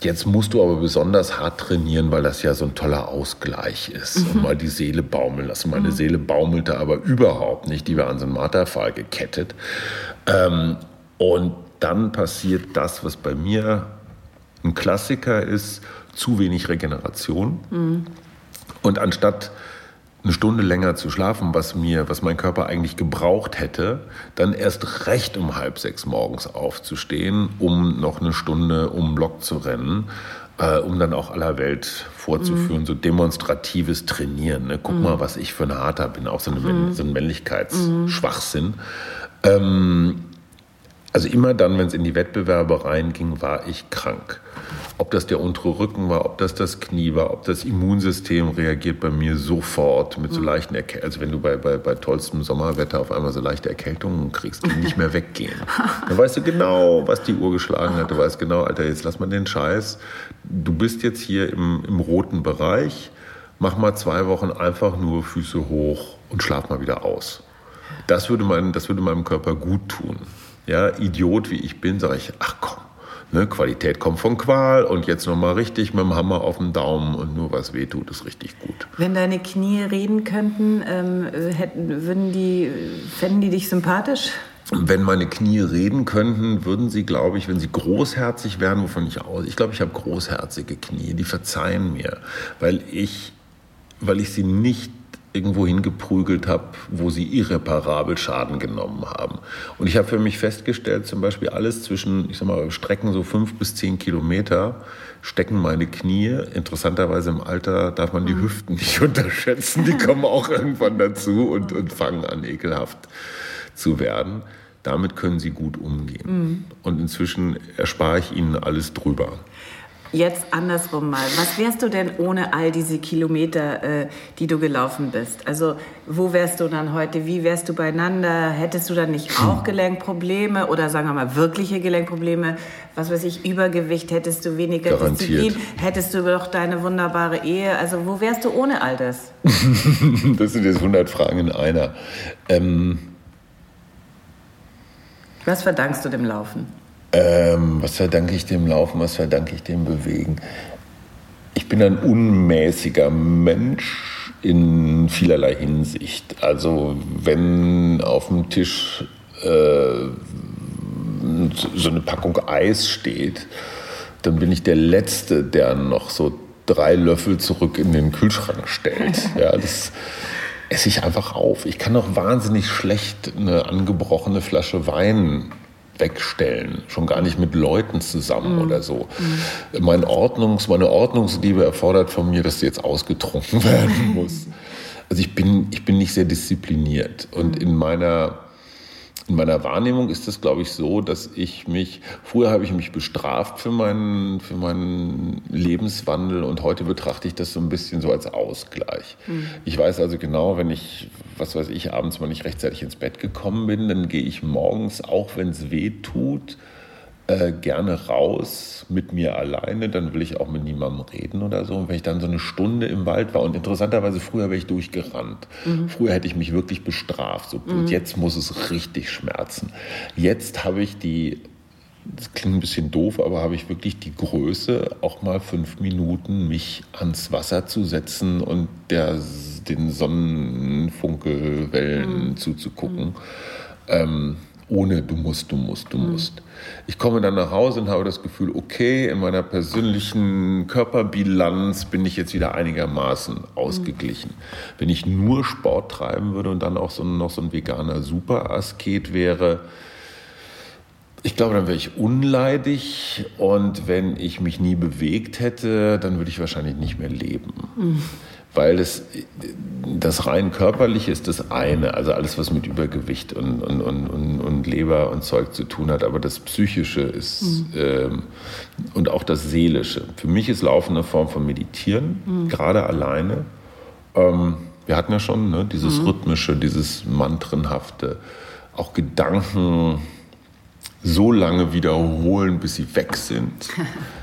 jetzt musst du aber besonders hart trainieren, weil das ja so ein toller Ausgleich ist mhm. und mal die Seele baumeln lassen. Meine mhm. Seele baumelte aber überhaupt nicht, die war an so einen Marterpfahl gekettet. Ähm, und dann passiert das, was bei mir ein Klassiker ist, zu wenig Regeneration. Mhm. Und anstatt eine Stunde länger zu schlafen, was mir, was mein Körper eigentlich gebraucht hätte, dann erst recht um halb sechs morgens aufzustehen, um noch eine Stunde um Block zu rennen, äh, um dann auch aller Welt vorzuführen, mhm. so demonstratives Trainieren. Ne? Guck mhm. mal, was ich für ein Harter bin, auch so, eine, mhm. so ein Männlichkeitsschwachsinn. Ähm, also immer dann, wenn es in die Wettbewerbe reinging, war ich krank. Ob das der untere Rücken war, ob das das Knie war, ob das Immunsystem reagiert bei mir sofort mit so mhm. leichten Erkältungen. Also wenn du bei, bei, bei tollstem Sommerwetter auf einmal so leichte Erkältungen kriegst, die nicht mehr weggehen. Dann weißt du genau, was die Uhr geschlagen hat. Du weißt genau, Alter, jetzt lass mal den Scheiß. Du bist jetzt hier im, im roten Bereich. Mach mal zwei Wochen einfach nur Füße hoch und schlaf mal wieder aus. Das würde, mein, das würde meinem Körper gut tun. Ja, Idiot wie ich bin, sage ich, ach komm, Ne, Qualität kommt von Qual und jetzt nochmal richtig mit dem Hammer auf den Daumen und nur was weh tut, ist richtig gut. Wenn deine Knie reden könnten, ähm, hätten, würden die, fänden die dich sympathisch? wenn meine Knie reden könnten, würden sie, glaube ich, wenn sie großherzig wären, wovon ich aus, ich glaube, ich habe großherzige Knie, die verzeihen mir, weil ich, weil ich sie nicht irgendwo hingeprügelt habe, wo sie irreparabel Schaden genommen haben. Und ich habe für mich festgestellt, zum Beispiel alles zwischen, ich sag mal, Strecken so fünf bis zehn Kilometer stecken meine Knie. Interessanterweise im Alter darf man die mhm. Hüften nicht unterschätzen. Die kommen auch irgendwann dazu und, und fangen an, ekelhaft zu werden. Damit können sie gut umgehen. Mhm. Und inzwischen erspare ich ihnen alles drüber. Jetzt andersrum mal. Was wärst du denn ohne all diese Kilometer, äh, die du gelaufen bist? Also wo wärst du dann heute? Wie wärst du beieinander? Hättest du dann nicht auch Gelenkprobleme oder sagen wir mal wirkliche Gelenkprobleme? Was weiß ich, Übergewicht? Hättest du weniger Garantiert. Disziplin? Hättest du doch deine wunderbare Ehe? Also wo wärst du ohne all das? das sind jetzt 100 Fragen in einer. Ähm was verdankst du dem Laufen? Ähm, was verdanke ich dem Laufen, was verdanke ich dem Bewegen? Ich bin ein unmäßiger Mensch in vielerlei Hinsicht. Also wenn auf dem Tisch äh, so eine Packung Eis steht, dann bin ich der Letzte, der noch so drei Löffel zurück in den Kühlschrank stellt. Ja, das esse ich einfach auf. Ich kann auch wahnsinnig schlecht eine angebrochene Flasche Wein wegstellen, schon gar nicht mit Leuten zusammen mhm. oder so. Mhm. Mein Ordnungs, meine Ordnungsliebe erfordert von mir, dass sie jetzt ausgetrunken werden muss. Also ich bin, ich bin nicht sehr diszipliniert und mhm. in meiner in meiner Wahrnehmung ist es, glaube ich, so, dass ich mich, früher habe ich mich bestraft für meinen, für meinen Lebenswandel und heute betrachte ich das so ein bisschen so als Ausgleich. Mhm. Ich weiß also genau, wenn ich, was weiß ich, abends mal nicht rechtzeitig ins Bett gekommen bin, dann gehe ich morgens, auch wenn es weh tut, äh, gerne raus mit mir alleine, dann will ich auch mit niemandem reden oder so. Und wenn ich dann so eine Stunde im Wald war und interessanterweise früher wäre ich durchgerannt. Mhm. Früher hätte ich mich wirklich bestraft. So, mhm. Und jetzt muss es richtig schmerzen. Jetzt habe ich die, das klingt ein bisschen doof, aber habe ich wirklich die Größe, auch mal fünf Minuten mich ans Wasser zu setzen und der, den Sonnenfunkelwellen mhm. zuzugucken. Ähm, ohne du musst, du musst, du mhm. musst. Ich komme dann nach Hause und habe das Gefühl, okay, in meiner persönlichen Körperbilanz bin ich jetzt wieder einigermaßen ausgeglichen. Mhm. Wenn ich nur Sport treiben würde und dann auch so, noch so ein veganer Superasket wäre, ich glaube, dann wäre ich unleidig und wenn ich mich nie bewegt hätte, dann würde ich wahrscheinlich nicht mehr leben. Weil das, das rein körperliche ist das eine, also alles, was mit Übergewicht und, und, und, und, Leber und Zeug zu tun hat, aber das Psychische ist mhm. ähm, und auch das Seelische. Für mich ist Laufen eine Form von Meditieren, mhm. gerade alleine. Ähm, wir hatten ja schon ne, dieses mhm. Rhythmische, dieses Mantrenhafte, auch Gedanken so lange wiederholen, bis sie weg sind.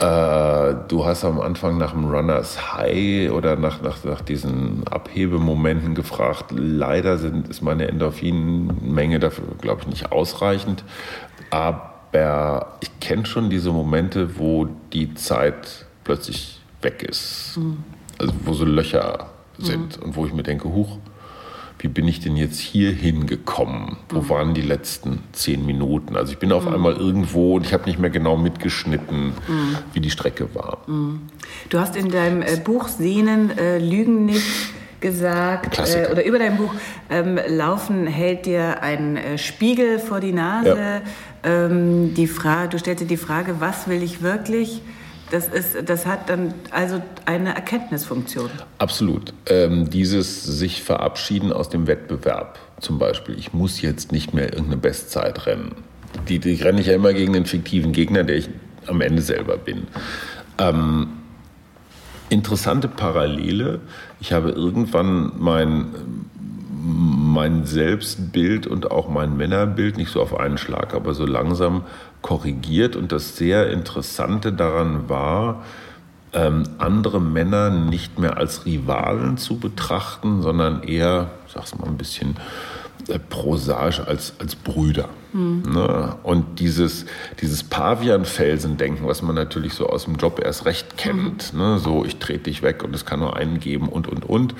Äh, du hast am Anfang nach dem Runners High oder nach, nach, nach diesen Abhebemomenten gefragt. Leider sind, ist meine Endorphinmenge dafür, glaube ich, nicht ausreichend. Aber ich kenne schon diese Momente, wo die Zeit plötzlich weg ist. Mhm. Also wo so Löcher sind mhm. und wo ich mir denke, huch, wie bin ich denn jetzt hier hingekommen? Wo mhm. waren die letzten zehn Minuten? Also ich bin auf mhm. einmal irgendwo und ich habe nicht mehr genau mitgeschnitten, mhm. wie die Strecke war. Mhm. Du hast in deinem äh, Buch Sehnen, äh, Lügen nicht gesagt äh, oder über dein Buch ähm, Laufen hält dir ein äh, Spiegel vor die Nase. Ja. Ähm, die Frage, du stellst dir die Frage, was will ich wirklich? Das, ist, das hat dann also eine Erkenntnisfunktion. Absolut. Ähm, dieses sich verabschieden aus dem Wettbewerb zum Beispiel. Ich muss jetzt nicht mehr irgendeine Bestzeit rennen. Die, die renne ich ja immer gegen einen fiktiven Gegner, der ich am Ende selber bin. Ähm, interessante Parallele. Ich habe irgendwann mein, mein Selbstbild und auch mein Männerbild, nicht so auf einen Schlag, aber so langsam korrigiert. Und das sehr Interessante daran war, ähm, andere Männer nicht mehr als Rivalen zu betrachten, sondern eher, sag's mal ein bisschen äh, prosaisch, als, als Brüder. Mhm. Ne? Und dieses, dieses Pavian-Felsen-Denken, was man natürlich so aus dem Job erst recht kennt, mhm. ne? so ich trete dich weg und es kann nur einen geben und, und, und,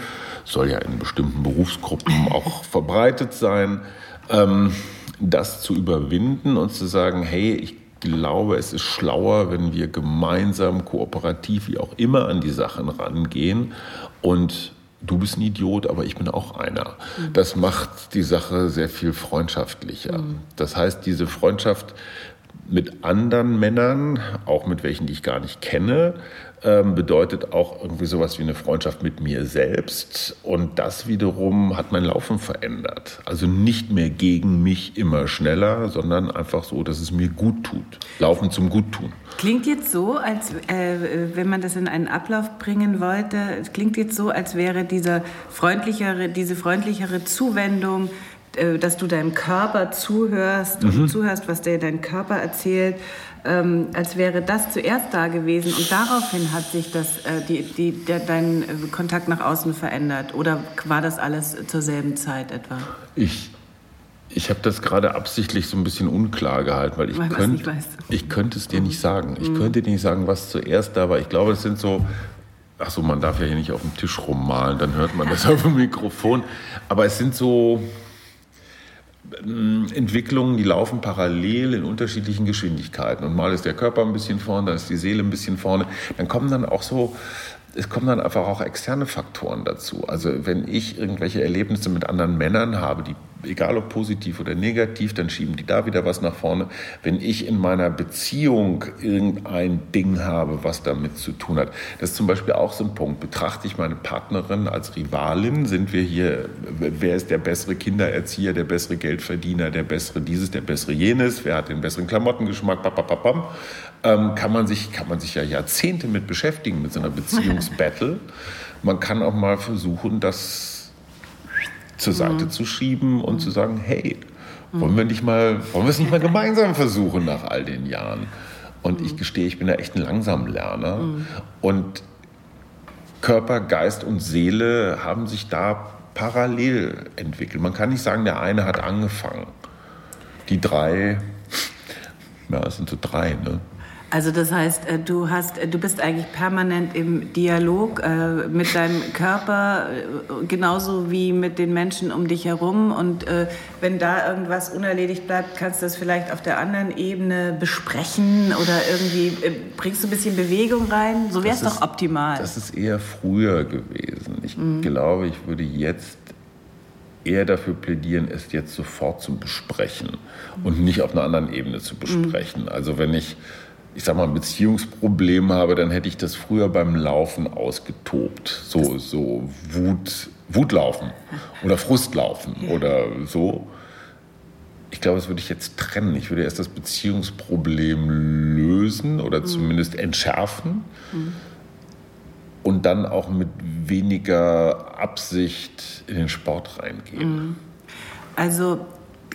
soll ja in bestimmten Berufsgruppen auch verbreitet sein. ähm, das zu überwinden und zu sagen, hey, ich glaube, es ist schlauer, wenn wir gemeinsam, kooperativ, wie auch immer an die Sachen rangehen und du bist ein Idiot, aber ich bin auch einer. Mhm. Das macht die Sache sehr viel freundschaftlicher. Mhm. Das heißt, diese Freundschaft mit anderen Männern, auch mit welchen, die ich gar nicht kenne, ähm, bedeutet auch irgendwie sowas wie eine Freundschaft mit mir selbst. Und das wiederum hat mein Laufen verändert. Also nicht mehr gegen mich immer schneller, sondern einfach so, dass es mir gut tut. Laufen zum Guttun. Klingt jetzt so, als äh, wenn man das in einen Ablauf bringen wollte, es klingt jetzt so, als wäre dieser freundlichere, diese freundlichere Zuwendung äh, dass du deinem Körper zuhörst mhm. und zuhörst, was dir dein Körper erzählt, ähm, als wäre das zuerst da gewesen und daraufhin hat sich das, äh, die, die, der, dein Kontakt nach außen verändert oder war das alles zur selben Zeit etwa? Ich, ich habe das gerade absichtlich so ein bisschen unklar gehalten, weil ich, weil könnt, ich könnte es dir mhm. nicht sagen. Ich mhm. könnte dir nicht sagen, was zuerst da war. Ich glaube, es sind so Ach so, man darf ja hier nicht auf dem Tisch rummalen, dann hört man das auf dem Mikrofon. Aber es sind so, Entwicklungen, die laufen parallel in unterschiedlichen Geschwindigkeiten. Und mal ist der Körper ein bisschen vorne, dann ist die Seele ein bisschen vorne. Dann kommen dann auch so es kommen dann einfach auch externe Faktoren dazu. Also wenn ich irgendwelche Erlebnisse mit anderen Männern habe, die egal ob positiv oder negativ, dann schieben die da wieder was nach vorne. Wenn ich in meiner Beziehung irgendein Ding habe, was damit zu tun hat, das ist zum Beispiel auch so ein Punkt. Betrachte ich meine Partnerin als Rivalin? Sind wir hier, wer ist der bessere Kindererzieher, der bessere Geldverdiener, der bessere dieses, der bessere jenes? Wer hat den besseren Klamottengeschmack? Papapapam ähm, kann, man sich, kann man sich ja Jahrzehnte mit beschäftigen, mit so einer Beziehungsbattle. Man kann auch mal versuchen, das zur Seite mhm. zu schieben und mhm. zu sagen, hey, wollen wir nicht mal, wollen wir es nicht mal gemeinsam versuchen nach all den Jahren? Und ich mhm. gestehe, ich bin da echt ein Langsamlerner. Mhm. Und Körper, Geist und Seele haben sich da parallel entwickelt. Man kann nicht sagen, der eine hat angefangen. Die drei, ja, es sind so drei, ne? Also das heißt, äh, du hast, äh, du bist eigentlich permanent im Dialog äh, mit deinem Körper, genauso wie mit den Menschen um dich herum. Und wenn da irgendwas unerledigt bleibt, kannst du das vielleicht auf der anderen Ebene besprechen oder irgendwie bringst du ein bisschen Bewegung rein. So wäre es doch optimal. Das ist eher früher gewesen. Ich mhm. glaube, ich würde jetzt eher dafür plädieren, es jetzt sofort zu besprechen und nicht auf einer anderen Ebene zu besprechen. Mhm. Also wenn ich ich sag mal, ein Beziehungsproblem habe, dann hätte ich das früher beim Laufen ausgetobt. So, so Wut, Wutlaufen oder Frustlaufen ja. oder so. Ich glaube, das würde ich jetzt trennen. Ich würde erst das Beziehungsproblem lösen oder mhm. zumindest entschärfen mhm. und dann auch mit weniger Absicht in den Sport reingehen. Mhm. Also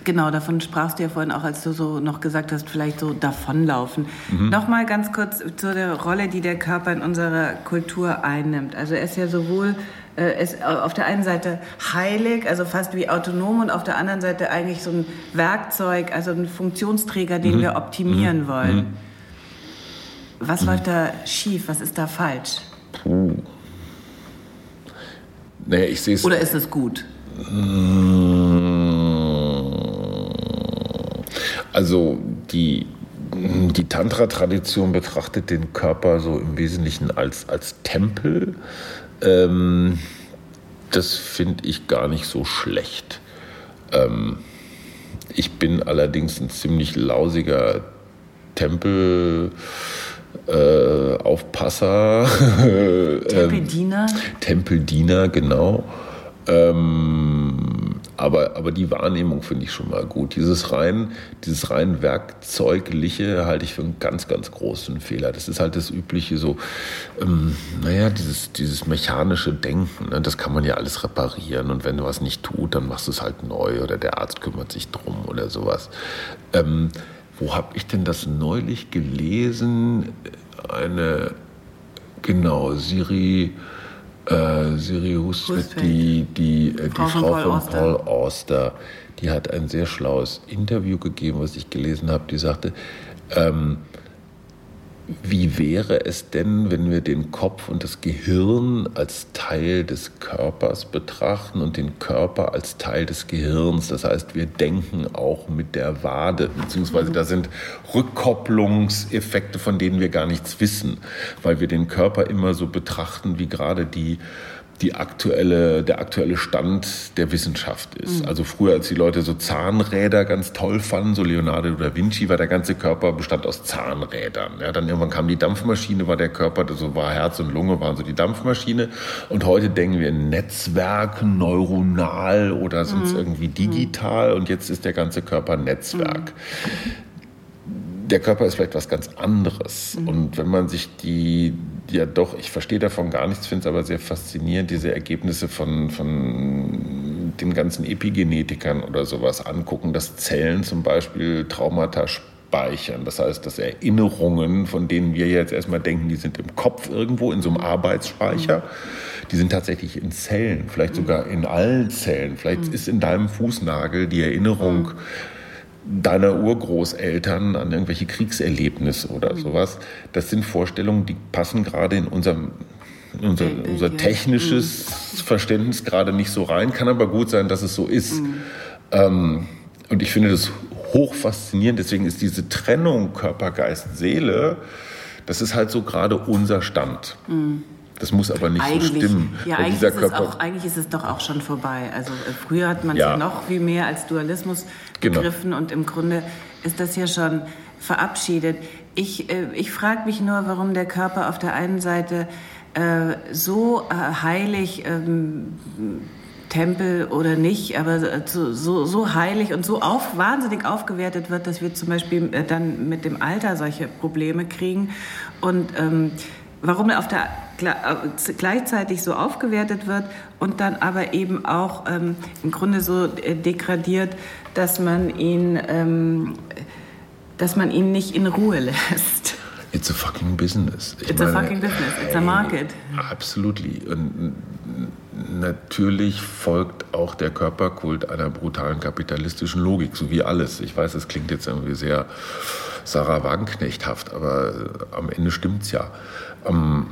Genau, davon sprachst du ja vorhin auch, als du so noch gesagt hast, vielleicht so davonlaufen. Mhm. Nochmal ganz kurz zu der Rolle, die der Körper in unserer Kultur einnimmt. Also er ist ja sowohl äh, ist auf der einen Seite heilig, also fast wie autonom, und auf der anderen Seite eigentlich so ein Werkzeug, also ein Funktionsträger, den mhm. wir optimieren mhm. wollen. Mhm. Was läuft da schief? Was ist da falsch? Puh. Naja, ich sehe es. Oder ist es gut? Mmh. Also die, die Tantra-Tradition betrachtet den Körper so im Wesentlichen als, als Tempel. Ähm, das finde ich gar nicht so schlecht. Ähm, ich bin allerdings ein ziemlich lausiger Tempel. Äh, Aufpasser. Tempeldiener. Ähm, Tempeldiener, genau. Ähm, aber, aber die Wahrnehmung finde ich schon mal gut. Dieses rein, dieses rein Werkzeugliche halte ich für einen ganz, ganz großen Fehler. Das ist halt das übliche so, ähm, naja, dieses, dieses mechanische Denken, ne, das kann man ja alles reparieren und wenn du was nicht tut, dann machst du es halt neu oder der Arzt kümmert sich drum oder sowas. Ähm, wo habe ich denn das neulich gelesen? Eine, genau, Siri äh, Siri Husted, die, die, äh, die Frau, Frau von, Paul, von Paul Auster, die hat ein sehr schlaues Interview gegeben, was ich gelesen habe. Die sagte, ähm, wie wäre es denn, wenn wir den Kopf und das Gehirn als Teil des Körpers betrachten und den Körper als Teil des Gehirns? Das heißt, wir denken auch mit der Wade, beziehungsweise da sind Rückkopplungseffekte, von denen wir gar nichts wissen, weil wir den Körper immer so betrachten, wie gerade die die aktuelle, der aktuelle Stand der Wissenschaft ist. Mhm. Also früher, als die Leute so Zahnräder ganz toll fanden, so Leonardo da Vinci, war der ganze Körper bestand aus Zahnrädern. Ja, dann irgendwann kam die Dampfmaschine, war der Körper, so war Herz und Lunge, waren so die Dampfmaschine. Und heute denken wir in Netzwerken, neuronal oder sonst mhm. irgendwie digital. Und jetzt ist der ganze Körper Netzwerk. Mhm der Körper ist vielleicht was ganz anderes. Mhm. Und wenn man sich die, ja doch, ich verstehe davon gar nichts, finde es aber sehr faszinierend, diese Ergebnisse von, von den ganzen Epigenetikern oder sowas angucken, dass Zellen zum Beispiel Traumata speichern. Das heißt, dass Erinnerungen, von denen wir jetzt erstmal denken, die sind im Kopf irgendwo, in so einem Arbeitsspeicher, mhm. die sind tatsächlich in Zellen, vielleicht mhm. sogar in allen Zellen. Vielleicht mhm. ist in deinem Fußnagel die Erinnerung, mhm deiner Urgroßeltern an irgendwelche Kriegserlebnisse oder mhm. sowas. Das sind Vorstellungen, die passen gerade in unserem unser, unser technisches mhm. Verständnis gerade nicht so rein. Kann aber gut sein, dass es so ist. Mhm. Ähm, und ich finde das hoch faszinierend. Deswegen ist diese Trennung Körper, Geist, Seele, das ist halt so gerade unser Stand. Mhm. Das muss aber nicht eigentlich, so stimmen. Ja, eigentlich ist, es auch, eigentlich ist es doch auch schon vorbei. Also äh, früher hat man es ja. ja. noch viel mehr als Dualismus genau. begriffen und im Grunde ist das ja schon verabschiedet. Ich, äh, ich frage mich nur, warum der Körper auf der einen Seite äh, so äh, heilig ähm, Tempel oder nicht, aber so, so, so heilig und so auf, wahnsinnig aufgewertet wird, dass wir zum Beispiel äh, dann mit dem Alter solche Probleme kriegen. Und ähm, warum auf der, äh, gleichzeitig so aufgewertet wird und dann aber eben auch ähm, im Grunde so äh, degradiert, dass man ihn, ähm, dass man ihn nicht in Ruhe lässt. It's a fucking business. Ich It's meine, a fucking business. It's a market. Absolutely. Und natürlich folgt auch der Körperkult einer brutalen kapitalistischen Logik, so wie alles. Ich weiß, es klingt jetzt irgendwie sehr Sarah Wagenknechthaft, aber am Ende stimmt's ja. Ähm,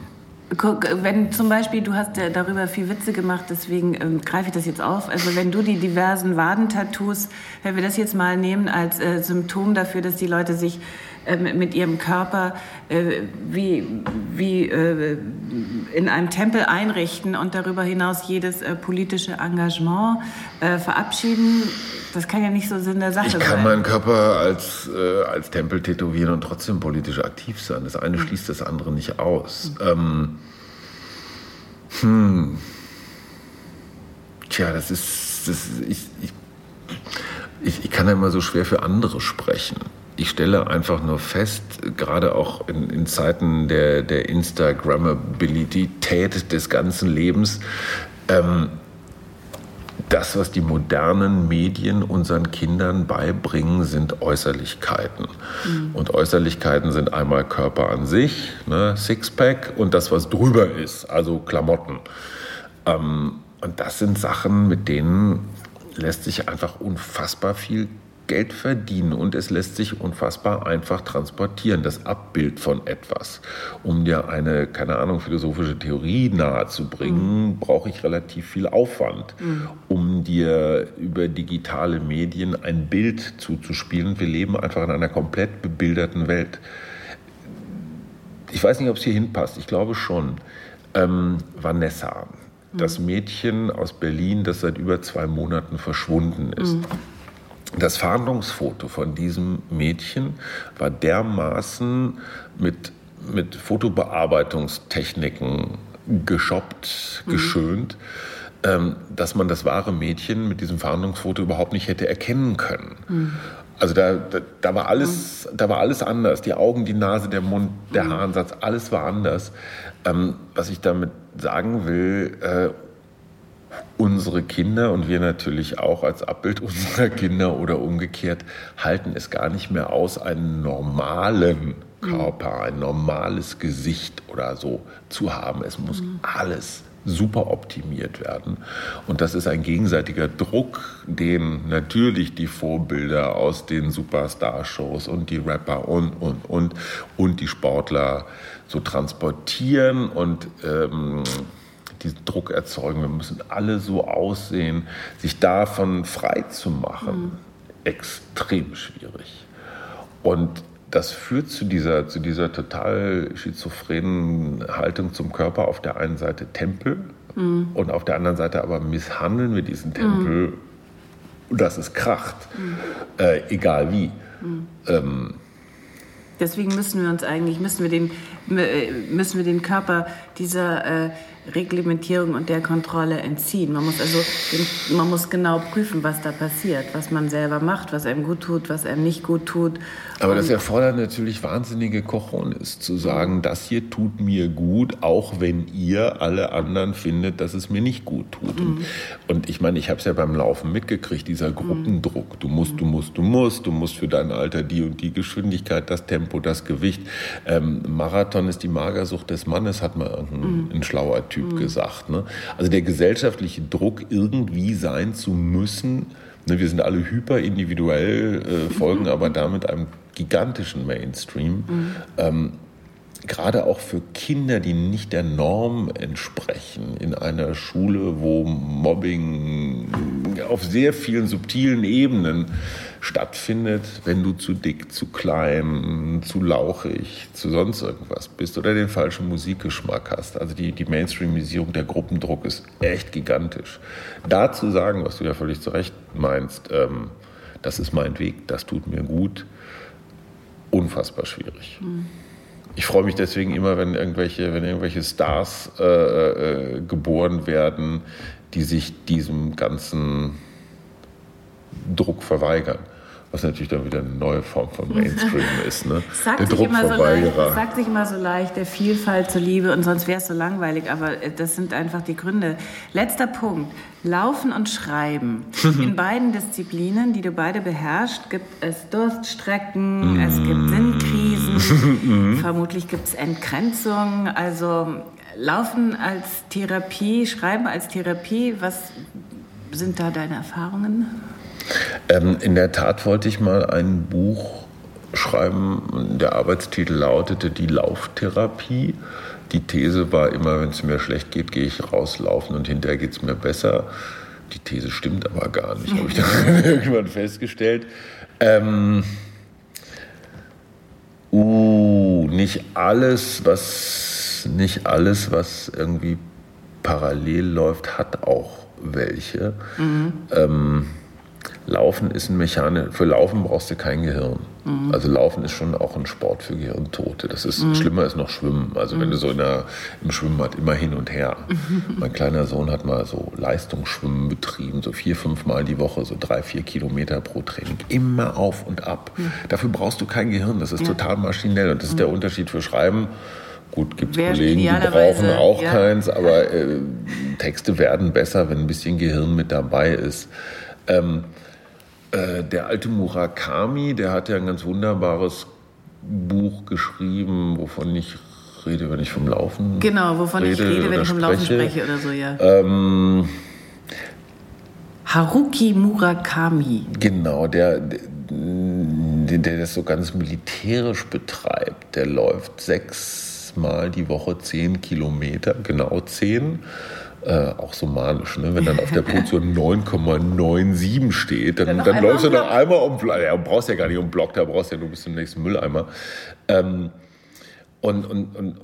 wenn zum Beispiel, du hast ja darüber viel Witze gemacht, deswegen ähm, greife ich das jetzt auf. Also wenn du die diversen Wadentattoos, wenn wir das jetzt mal nehmen als äh, Symptom dafür, dass die Leute sich mit ihrem Körper äh, wie, wie äh, in einem Tempel einrichten und darüber hinaus jedes äh, politische Engagement äh, verabschieden, das kann ja nicht so Sinn der Sache sein. Ich kann meinen Körper als, äh, als Tempel tätowieren und trotzdem politisch aktiv sein. Das eine mhm. schließt das andere nicht aus. Mhm. Ähm, hm. Tja, das ist. Das, ich, ich, ich, ich kann ja immer so schwer für andere sprechen. Ich stelle einfach nur fest, gerade auch in, in Zeiten der, der Instagrammabilität des ganzen Lebens, ähm, das, was die modernen Medien unseren Kindern beibringen, sind Äußerlichkeiten. Mhm. Und Äußerlichkeiten sind einmal Körper an sich, ne, Sixpack, und das, was drüber ist, also Klamotten. Ähm, und das sind Sachen, mit denen lässt sich einfach unfassbar viel Geld verdienen und es lässt sich unfassbar einfach transportieren, das Abbild von etwas. Um dir eine, keine Ahnung, philosophische Theorie nahezubringen, mhm. brauche ich relativ viel Aufwand, mhm. um dir über digitale Medien ein Bild zuzuspielen. Wir leben einfach in einer komplett bebilderten Welt. Ich weiß nicht, ob es hier hinpasst, ich glaube schon. Ähm, Vanessa, mhm. das Mädchen aus Berlin, das seit über zwei Monaten verschwunden ist. Mhm das Fahndungsfoto von diesem Mädchen war dermaßen mit, mit Fotobearbeitungstechniken geschoppt, mhm. geschönt, ähm, dass man das wahre Mädchen mit diesem Fahndungsfoto überhaupt nicht hätte erkennen können. Mhm. Also da, da, da, war alles, mhm. da war alles anders. Die Augen, die Nase, der Mund, der mhm. Haaransatz, alles war anders. Ähm, was ich damit sagen will, äh, unsere Kinder und wir natürlich auch als Abbild unserer Kinder oder umgekehrt halten es gar nicht mehr aus, einen normalen Körper, ein normales Gesicht oder so zu haben. Es muss mhm. alles super optimiert werden. Und das ist ein gegenseitiger Druck, den natürlich die Vorbilder aus den Superstar-Shows und die Rapper und, und, und, und die Sportler so transportieren und ähm, diesen Druck erzeugen. Wir müssen alle so aussehen, sich davon frei zu machen, mhm. extrem schwierig. Und das führt zu dieser, zu dieser total schizophrenen Haltung zum Körper. Auf der einen Seite Tempel mhm. und auf der anderen Seite aber misshandeln wir diesen Tempel, mhm. dass es kracht, mhm. äh, egal wie. Mhm. Ähm, Deswegen müssen wir uns eigentlich, müssen wir den, müssen wir den Körper dieser äh, Reglementierung und der Kontrolle entziehen. Man muss also, man muss genau prüfen, was da passiert, was man selber macht, was einem gut tut, was einem nicht gut tut. Aber und das erfordert natürlich wahnsinnige Kochonis, zu sagen, das hier tut mir gut, auch wenn ihr alle anderen findet, dass es mir nicht gut tut. Mhm. Und, und, ich meine, ich habe es ja beim Laufen mitgekriegt, dieser. Gruppendruck. Du musst, du musst, du musst, du musst für dein Alter die und die Geschwindigkeit, das Tempo, das Gewicht. Ähm, Marathon ist die Magersucht des Mannes, hat mal ein, ein schlauer Typ mhm. gesagt. Ne? Also der gesellschaftliche Druck, irgendwie sein zu müssen, ne, wir sind alle hyperindividuell, äh, folgen mhm. aber damit einem gigantischen Mainstream. Mhm. Ähm, gerade auch für Kinder, die nicht der Norm entsprechen, in einer Schule, wo Mobbing auf sehr vielen subtilen Ebenen stattfindet, wenn du zu dick, zu klein, zu lauchig, zu sonst irgendwas bist oder den falschen Musikgeschmack hast. Also die, die Mainstreamisierung, der Gruppendruck ist echt gigantisch. Da zu sagen, was du ja völlig zu Recht meinst, ähm, das ist mein Weg, das tut mir gut, unfassbar schwierig. Mhm. Ich freue mich deswegen immer, wenn irgendwelche, wenn irgendwelche Stars äh, äh, geboren werden, die sich diesem ganzen Druck verweigern was natürlich dann wieder eine neue Form von Mainstream ist. Ne? Sagt der Druckverweigerer. So sagt sich immer so leicht, der Vielfalt zuliebe und sonst wäre es so langweilig, aber äh, das sind einfach die Gründe. Letzter Punkt. Laufen und Schreiben. In beiden Disziplinen, die du beide beherrschst, gibt es Durststrecken, es gibt Sinnkrisen, vermutlich gibt es Entgrenzung. Also Laufen als Therapie, Schreiben als Therapie, was sind da deine Erfahrungen? Ähm, in der Tat wollte ich mal ein Buch schreiben. Der Arbeitstitel lautete Die Lauftherapie. Die These war immer, wenn es mir schlecht geht, gehe ich rauslaufen und hinterher geht es mir besser. Die These stimmt aber gar nicht, habe ich dann irgendwann festgestellt. Ähm, uh, nicht alles, was nicht alles, was irgendwie parallel läuft, hat auch welche. Mhm. Ähm, Laufen ist ein Mechanik. Für Laufen brauchst du kein Gehirn. Mhm. Also Laufen ist schon auch ein Sport für Gehirntote. Das ist mhm. schlimmer als noch Schwimmen. Also mhm. wenn du so in der, im Schwimmbad immer hin und her. Mein kleiner Sohn hat mal so Leistungsschwimmen betrieben, so vier, fünf Mal die Woche, so drei, vier Kilometer pro Training. Immer auf und ab. Mhm. Dafür brauchst du kein Gehirn. Das ist total maschinell. Und das ist der mhm. Unterschied für Schreiben. Gut, gibt es Kollegen, die brauchen auch ja. keins, aber äh, Texte werden besser, wenn ein bisschen Gehirn mit dabei ist. Ähm, äh, der alte Murakami, der hat ja ein ganz wunderbares Buch geschrieben, wovon ich rede, wenn ich vom Laufen Genau, wovon rede, ich rede, wenn ich vom Laufen spreche oder so, ja. Ähm, Haruki Murakami. Genau, der, der, der das so ganz militärisch betreibt. Der läuft sechsmal die Woche zehn Kilometer, genau zehn äh, auch so manisch, ne? wenn dann auf der Position 9,97 steht, dann, dann, dann läufst du noch einmal um Block. Ja, brauchst ja gar nicht um Block, da brauchst du ja nur bis zum nächsten Mülleimer. Ähm, und, und, und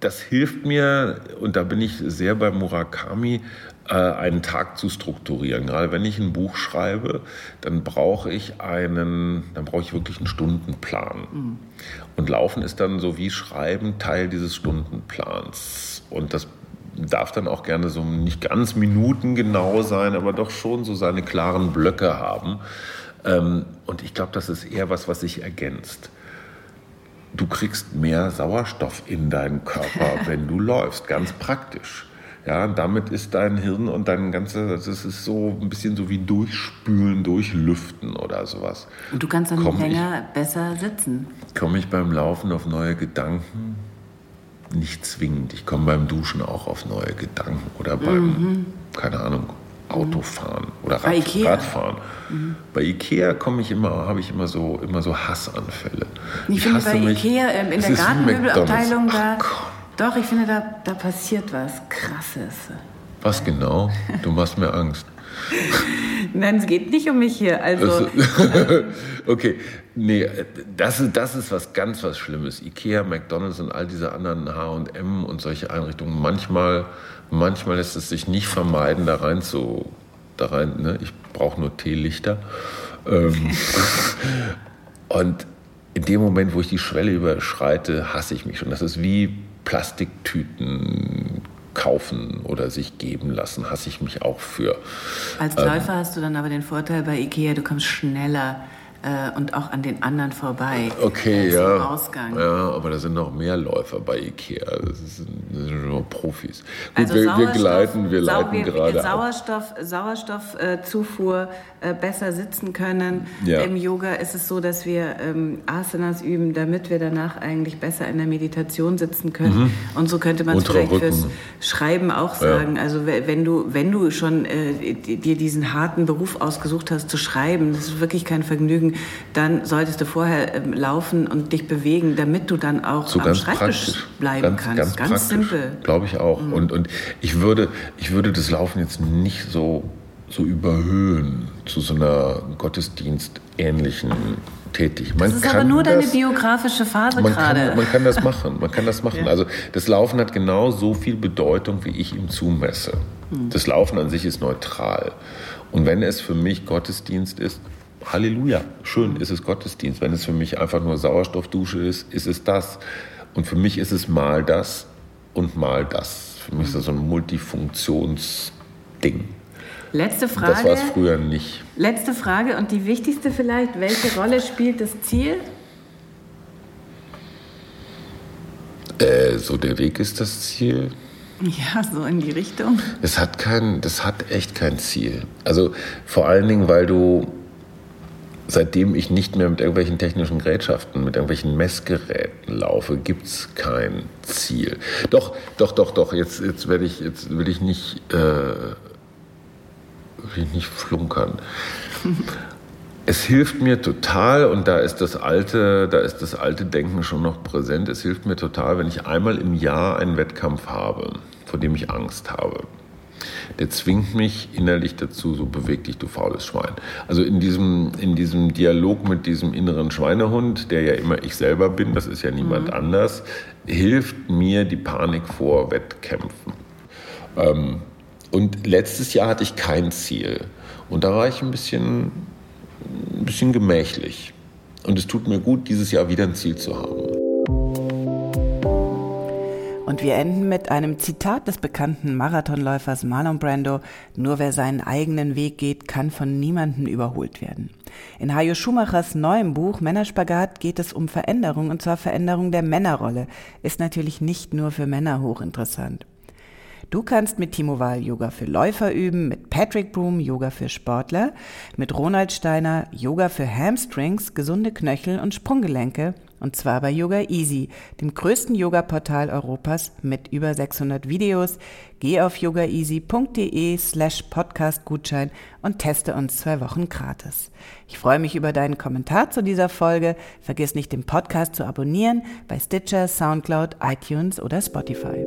das hilft mir, und da bin ich sehr bei Murakami, äh, einen Tag zu strukturieren. Gerade wenn ich ein Buch schreibe, dann brauche ich einen, dann brauche ich wirklich einen Stundenplan. Mhm. Und Laufen ist dann so wie Schreiben Teil dieses Stundenplans. Und das darf dann auch gerne so nicht ganz minutengenau sein, aber doch schon so seine klaren Blöcke haben. Ähm, und ich glaube, das ist eher was, was sich ergänzt. Du kriegst mehr Sauerstoff in deinen Körper, wenn du läufst, ganz praktisch. Ja, damit ist dein Hirn und dein ganzes, es ist so ein bisschen so wie durchspülen, durchlüften oder sowas. Und du kannst dann komm länger ich, besser sitzen. Komme ich beim Laufen auf neue Gedanken? Nicht zwingend. Ich komme beim Duschen auch auf neue Gedanken oder beim, mhm. keine Ahnung, Autofahren oder Rad, Radfahren. Mhm. Bei Ikea komme ich immer, habe ich immer so, immer so Hassanfälle. Ich, ich finde bei mich, Ikea ähm, in der Gartenmöbelabteilung da, doch, ich finde da, da passiert was Krasses. Was genau? Du machst mir Angst. Nein, es geht nicht um mich hier. Also. okay, nee, das, das ist was ganz was Schlimmes. Ikea, McDonalds und all diese anderen H&M und solche Einrichtungen. Manchmal, manchmal lässt es sich nicht vermeiden, da rein zu, da rein, ne? ich brauche nur Teelichter. Ähm, und in dem Moment, wo ich die Schwelle überschreite, hasse ich mich schon. Das ist wie Plastiktüten kaufen oder sich geben lassen, hasse ich mich auch für. Als Läufer ähm, hast du dann aber den Vorteil bei Ikea, du kommst schneller äh, und auch an den anderen vorbei. Okay, äh, ja. Ausgang. Ja, aber da sind noch mehr Läufer bei Ikea. Das, sind, das nur Profis. Gut, also wir, wir gleiten, wir leiten wir, gerade. Sauerstoff, Sauerstoffzufuhr äh, besser sitzen können. Ja. Im Yoga ist es so, dass wir ähm, Asanas üben, damit wir danach eigentlich besser in der Meditation sitzen können. Mhm. Und so könnte man es vielleicht Rücken. fürs Schreiben auch sagen. Ja. Also wenn du, wenn du schon äh, dir diesen harten Beruf ausgesucht hast zu schreiben, das ist wirklich kein Vergnügen dann solltest du vorher ähm, laufen und dich bewegen, damit du dann auch so am Schreibtisch bleiben ganz, kannst. Ganz, ganz simpel. Glaube ich auch. Mhm. Und, und ich, würde, ich würde das Laufen jetzt nicht so, so überhöhen zu so einer Gottesdienstähnlichen tätig. Man das ist aber nur das, deine biografische Phase man gerade. Kann, man kann das machen. Man kann das machen. Ja. Also das Laufen hat genau so viel Bedeutung, wie ich ihm zumesse. Hm. Das Laufen an sich ist neutral. Und wenn es für mich Gottesdienst ist, Halleluja, schön ist es Gottesdienst. Wenn es für mich einfach nur Sauerstoffdusche ist, ist es das. Und für mich ist es mal das und mal das. Für mich ist das so ein Multifunktionsding. Letzte Frage. Das war es früher nicht. Letzte Frage und die wichtigste vielleicht. Welche Rolle spielt das Ziel? Äh, so der Weg ist das Ziel. Ja, so in die Richtung. Das hat kein, das hat echt kein Ziel. Also vor allen Dingen, weil du seitdem ich nicht mehr mit irgendwelchen technischen Gerätschaften, mit irgendwelchen Messgeräten laufe, gibt es kein Ziel. Doch, doch, doch, doch, jetzt, jetzt, werde ich, jetzt will ich nicht, äh, will ich nicht flunkern. es hilft mir total, und da ist das alte, da ist das alte Denken schon noch präsent, es hilft mir total, wenn ich einmal im Jahr einen Wettkampf habe, vor dem ich Angst habe der zwingt mich innerlich dazu, so beweg dich, du faules Schwein. Also in diesem, in diesem Dialog mit diesem inneren Schweinehund, der ja immer ich selber bin, das ist ja niemand mhm. anders, hilft mir die Panik vor Wettkämpfen. Ähm, und letztes Jahr hatte ich kein Ziel. Und da war ich ein bisschen, ein bisschen gemächlich. Und es tut mir gut, dieses Jahr wieder ein Ziel zu haben. Und wir enden mit einem Zitat des bekannten Marathonläufers Marlon Brando. Nur wer seinen eigenen Weg geht, kann von niemandem überholt werden. In Hajo Schumachers neuem Buch Männerspagat geht es um Veränderung und zwar Veränderung der Männerrolle. Ist natürlich nicht nur für Männer hochinteressant. Du kannst mit Timo Wahl Yoga für Läufer üben, mit Patrick Broom Yoga für Sportler, mit Ronald Steiner Yoga für Hamstrings, gesunde Knöchel und Sprunggelenke und zwar bei Yoga Easy, dem größten Yoga-Portal Europas mit über 600 Videos. Geh auf yogaeasy.de slash Podcast-Gutschein und teste uns zwei Wochen gratis. Ich freue mich über deinen Kommentar zu dieser Folge. Vergiss nicht, den Podcast zu abonnieren bei Stitcher, Soundcloud, iTunes oder Spotify.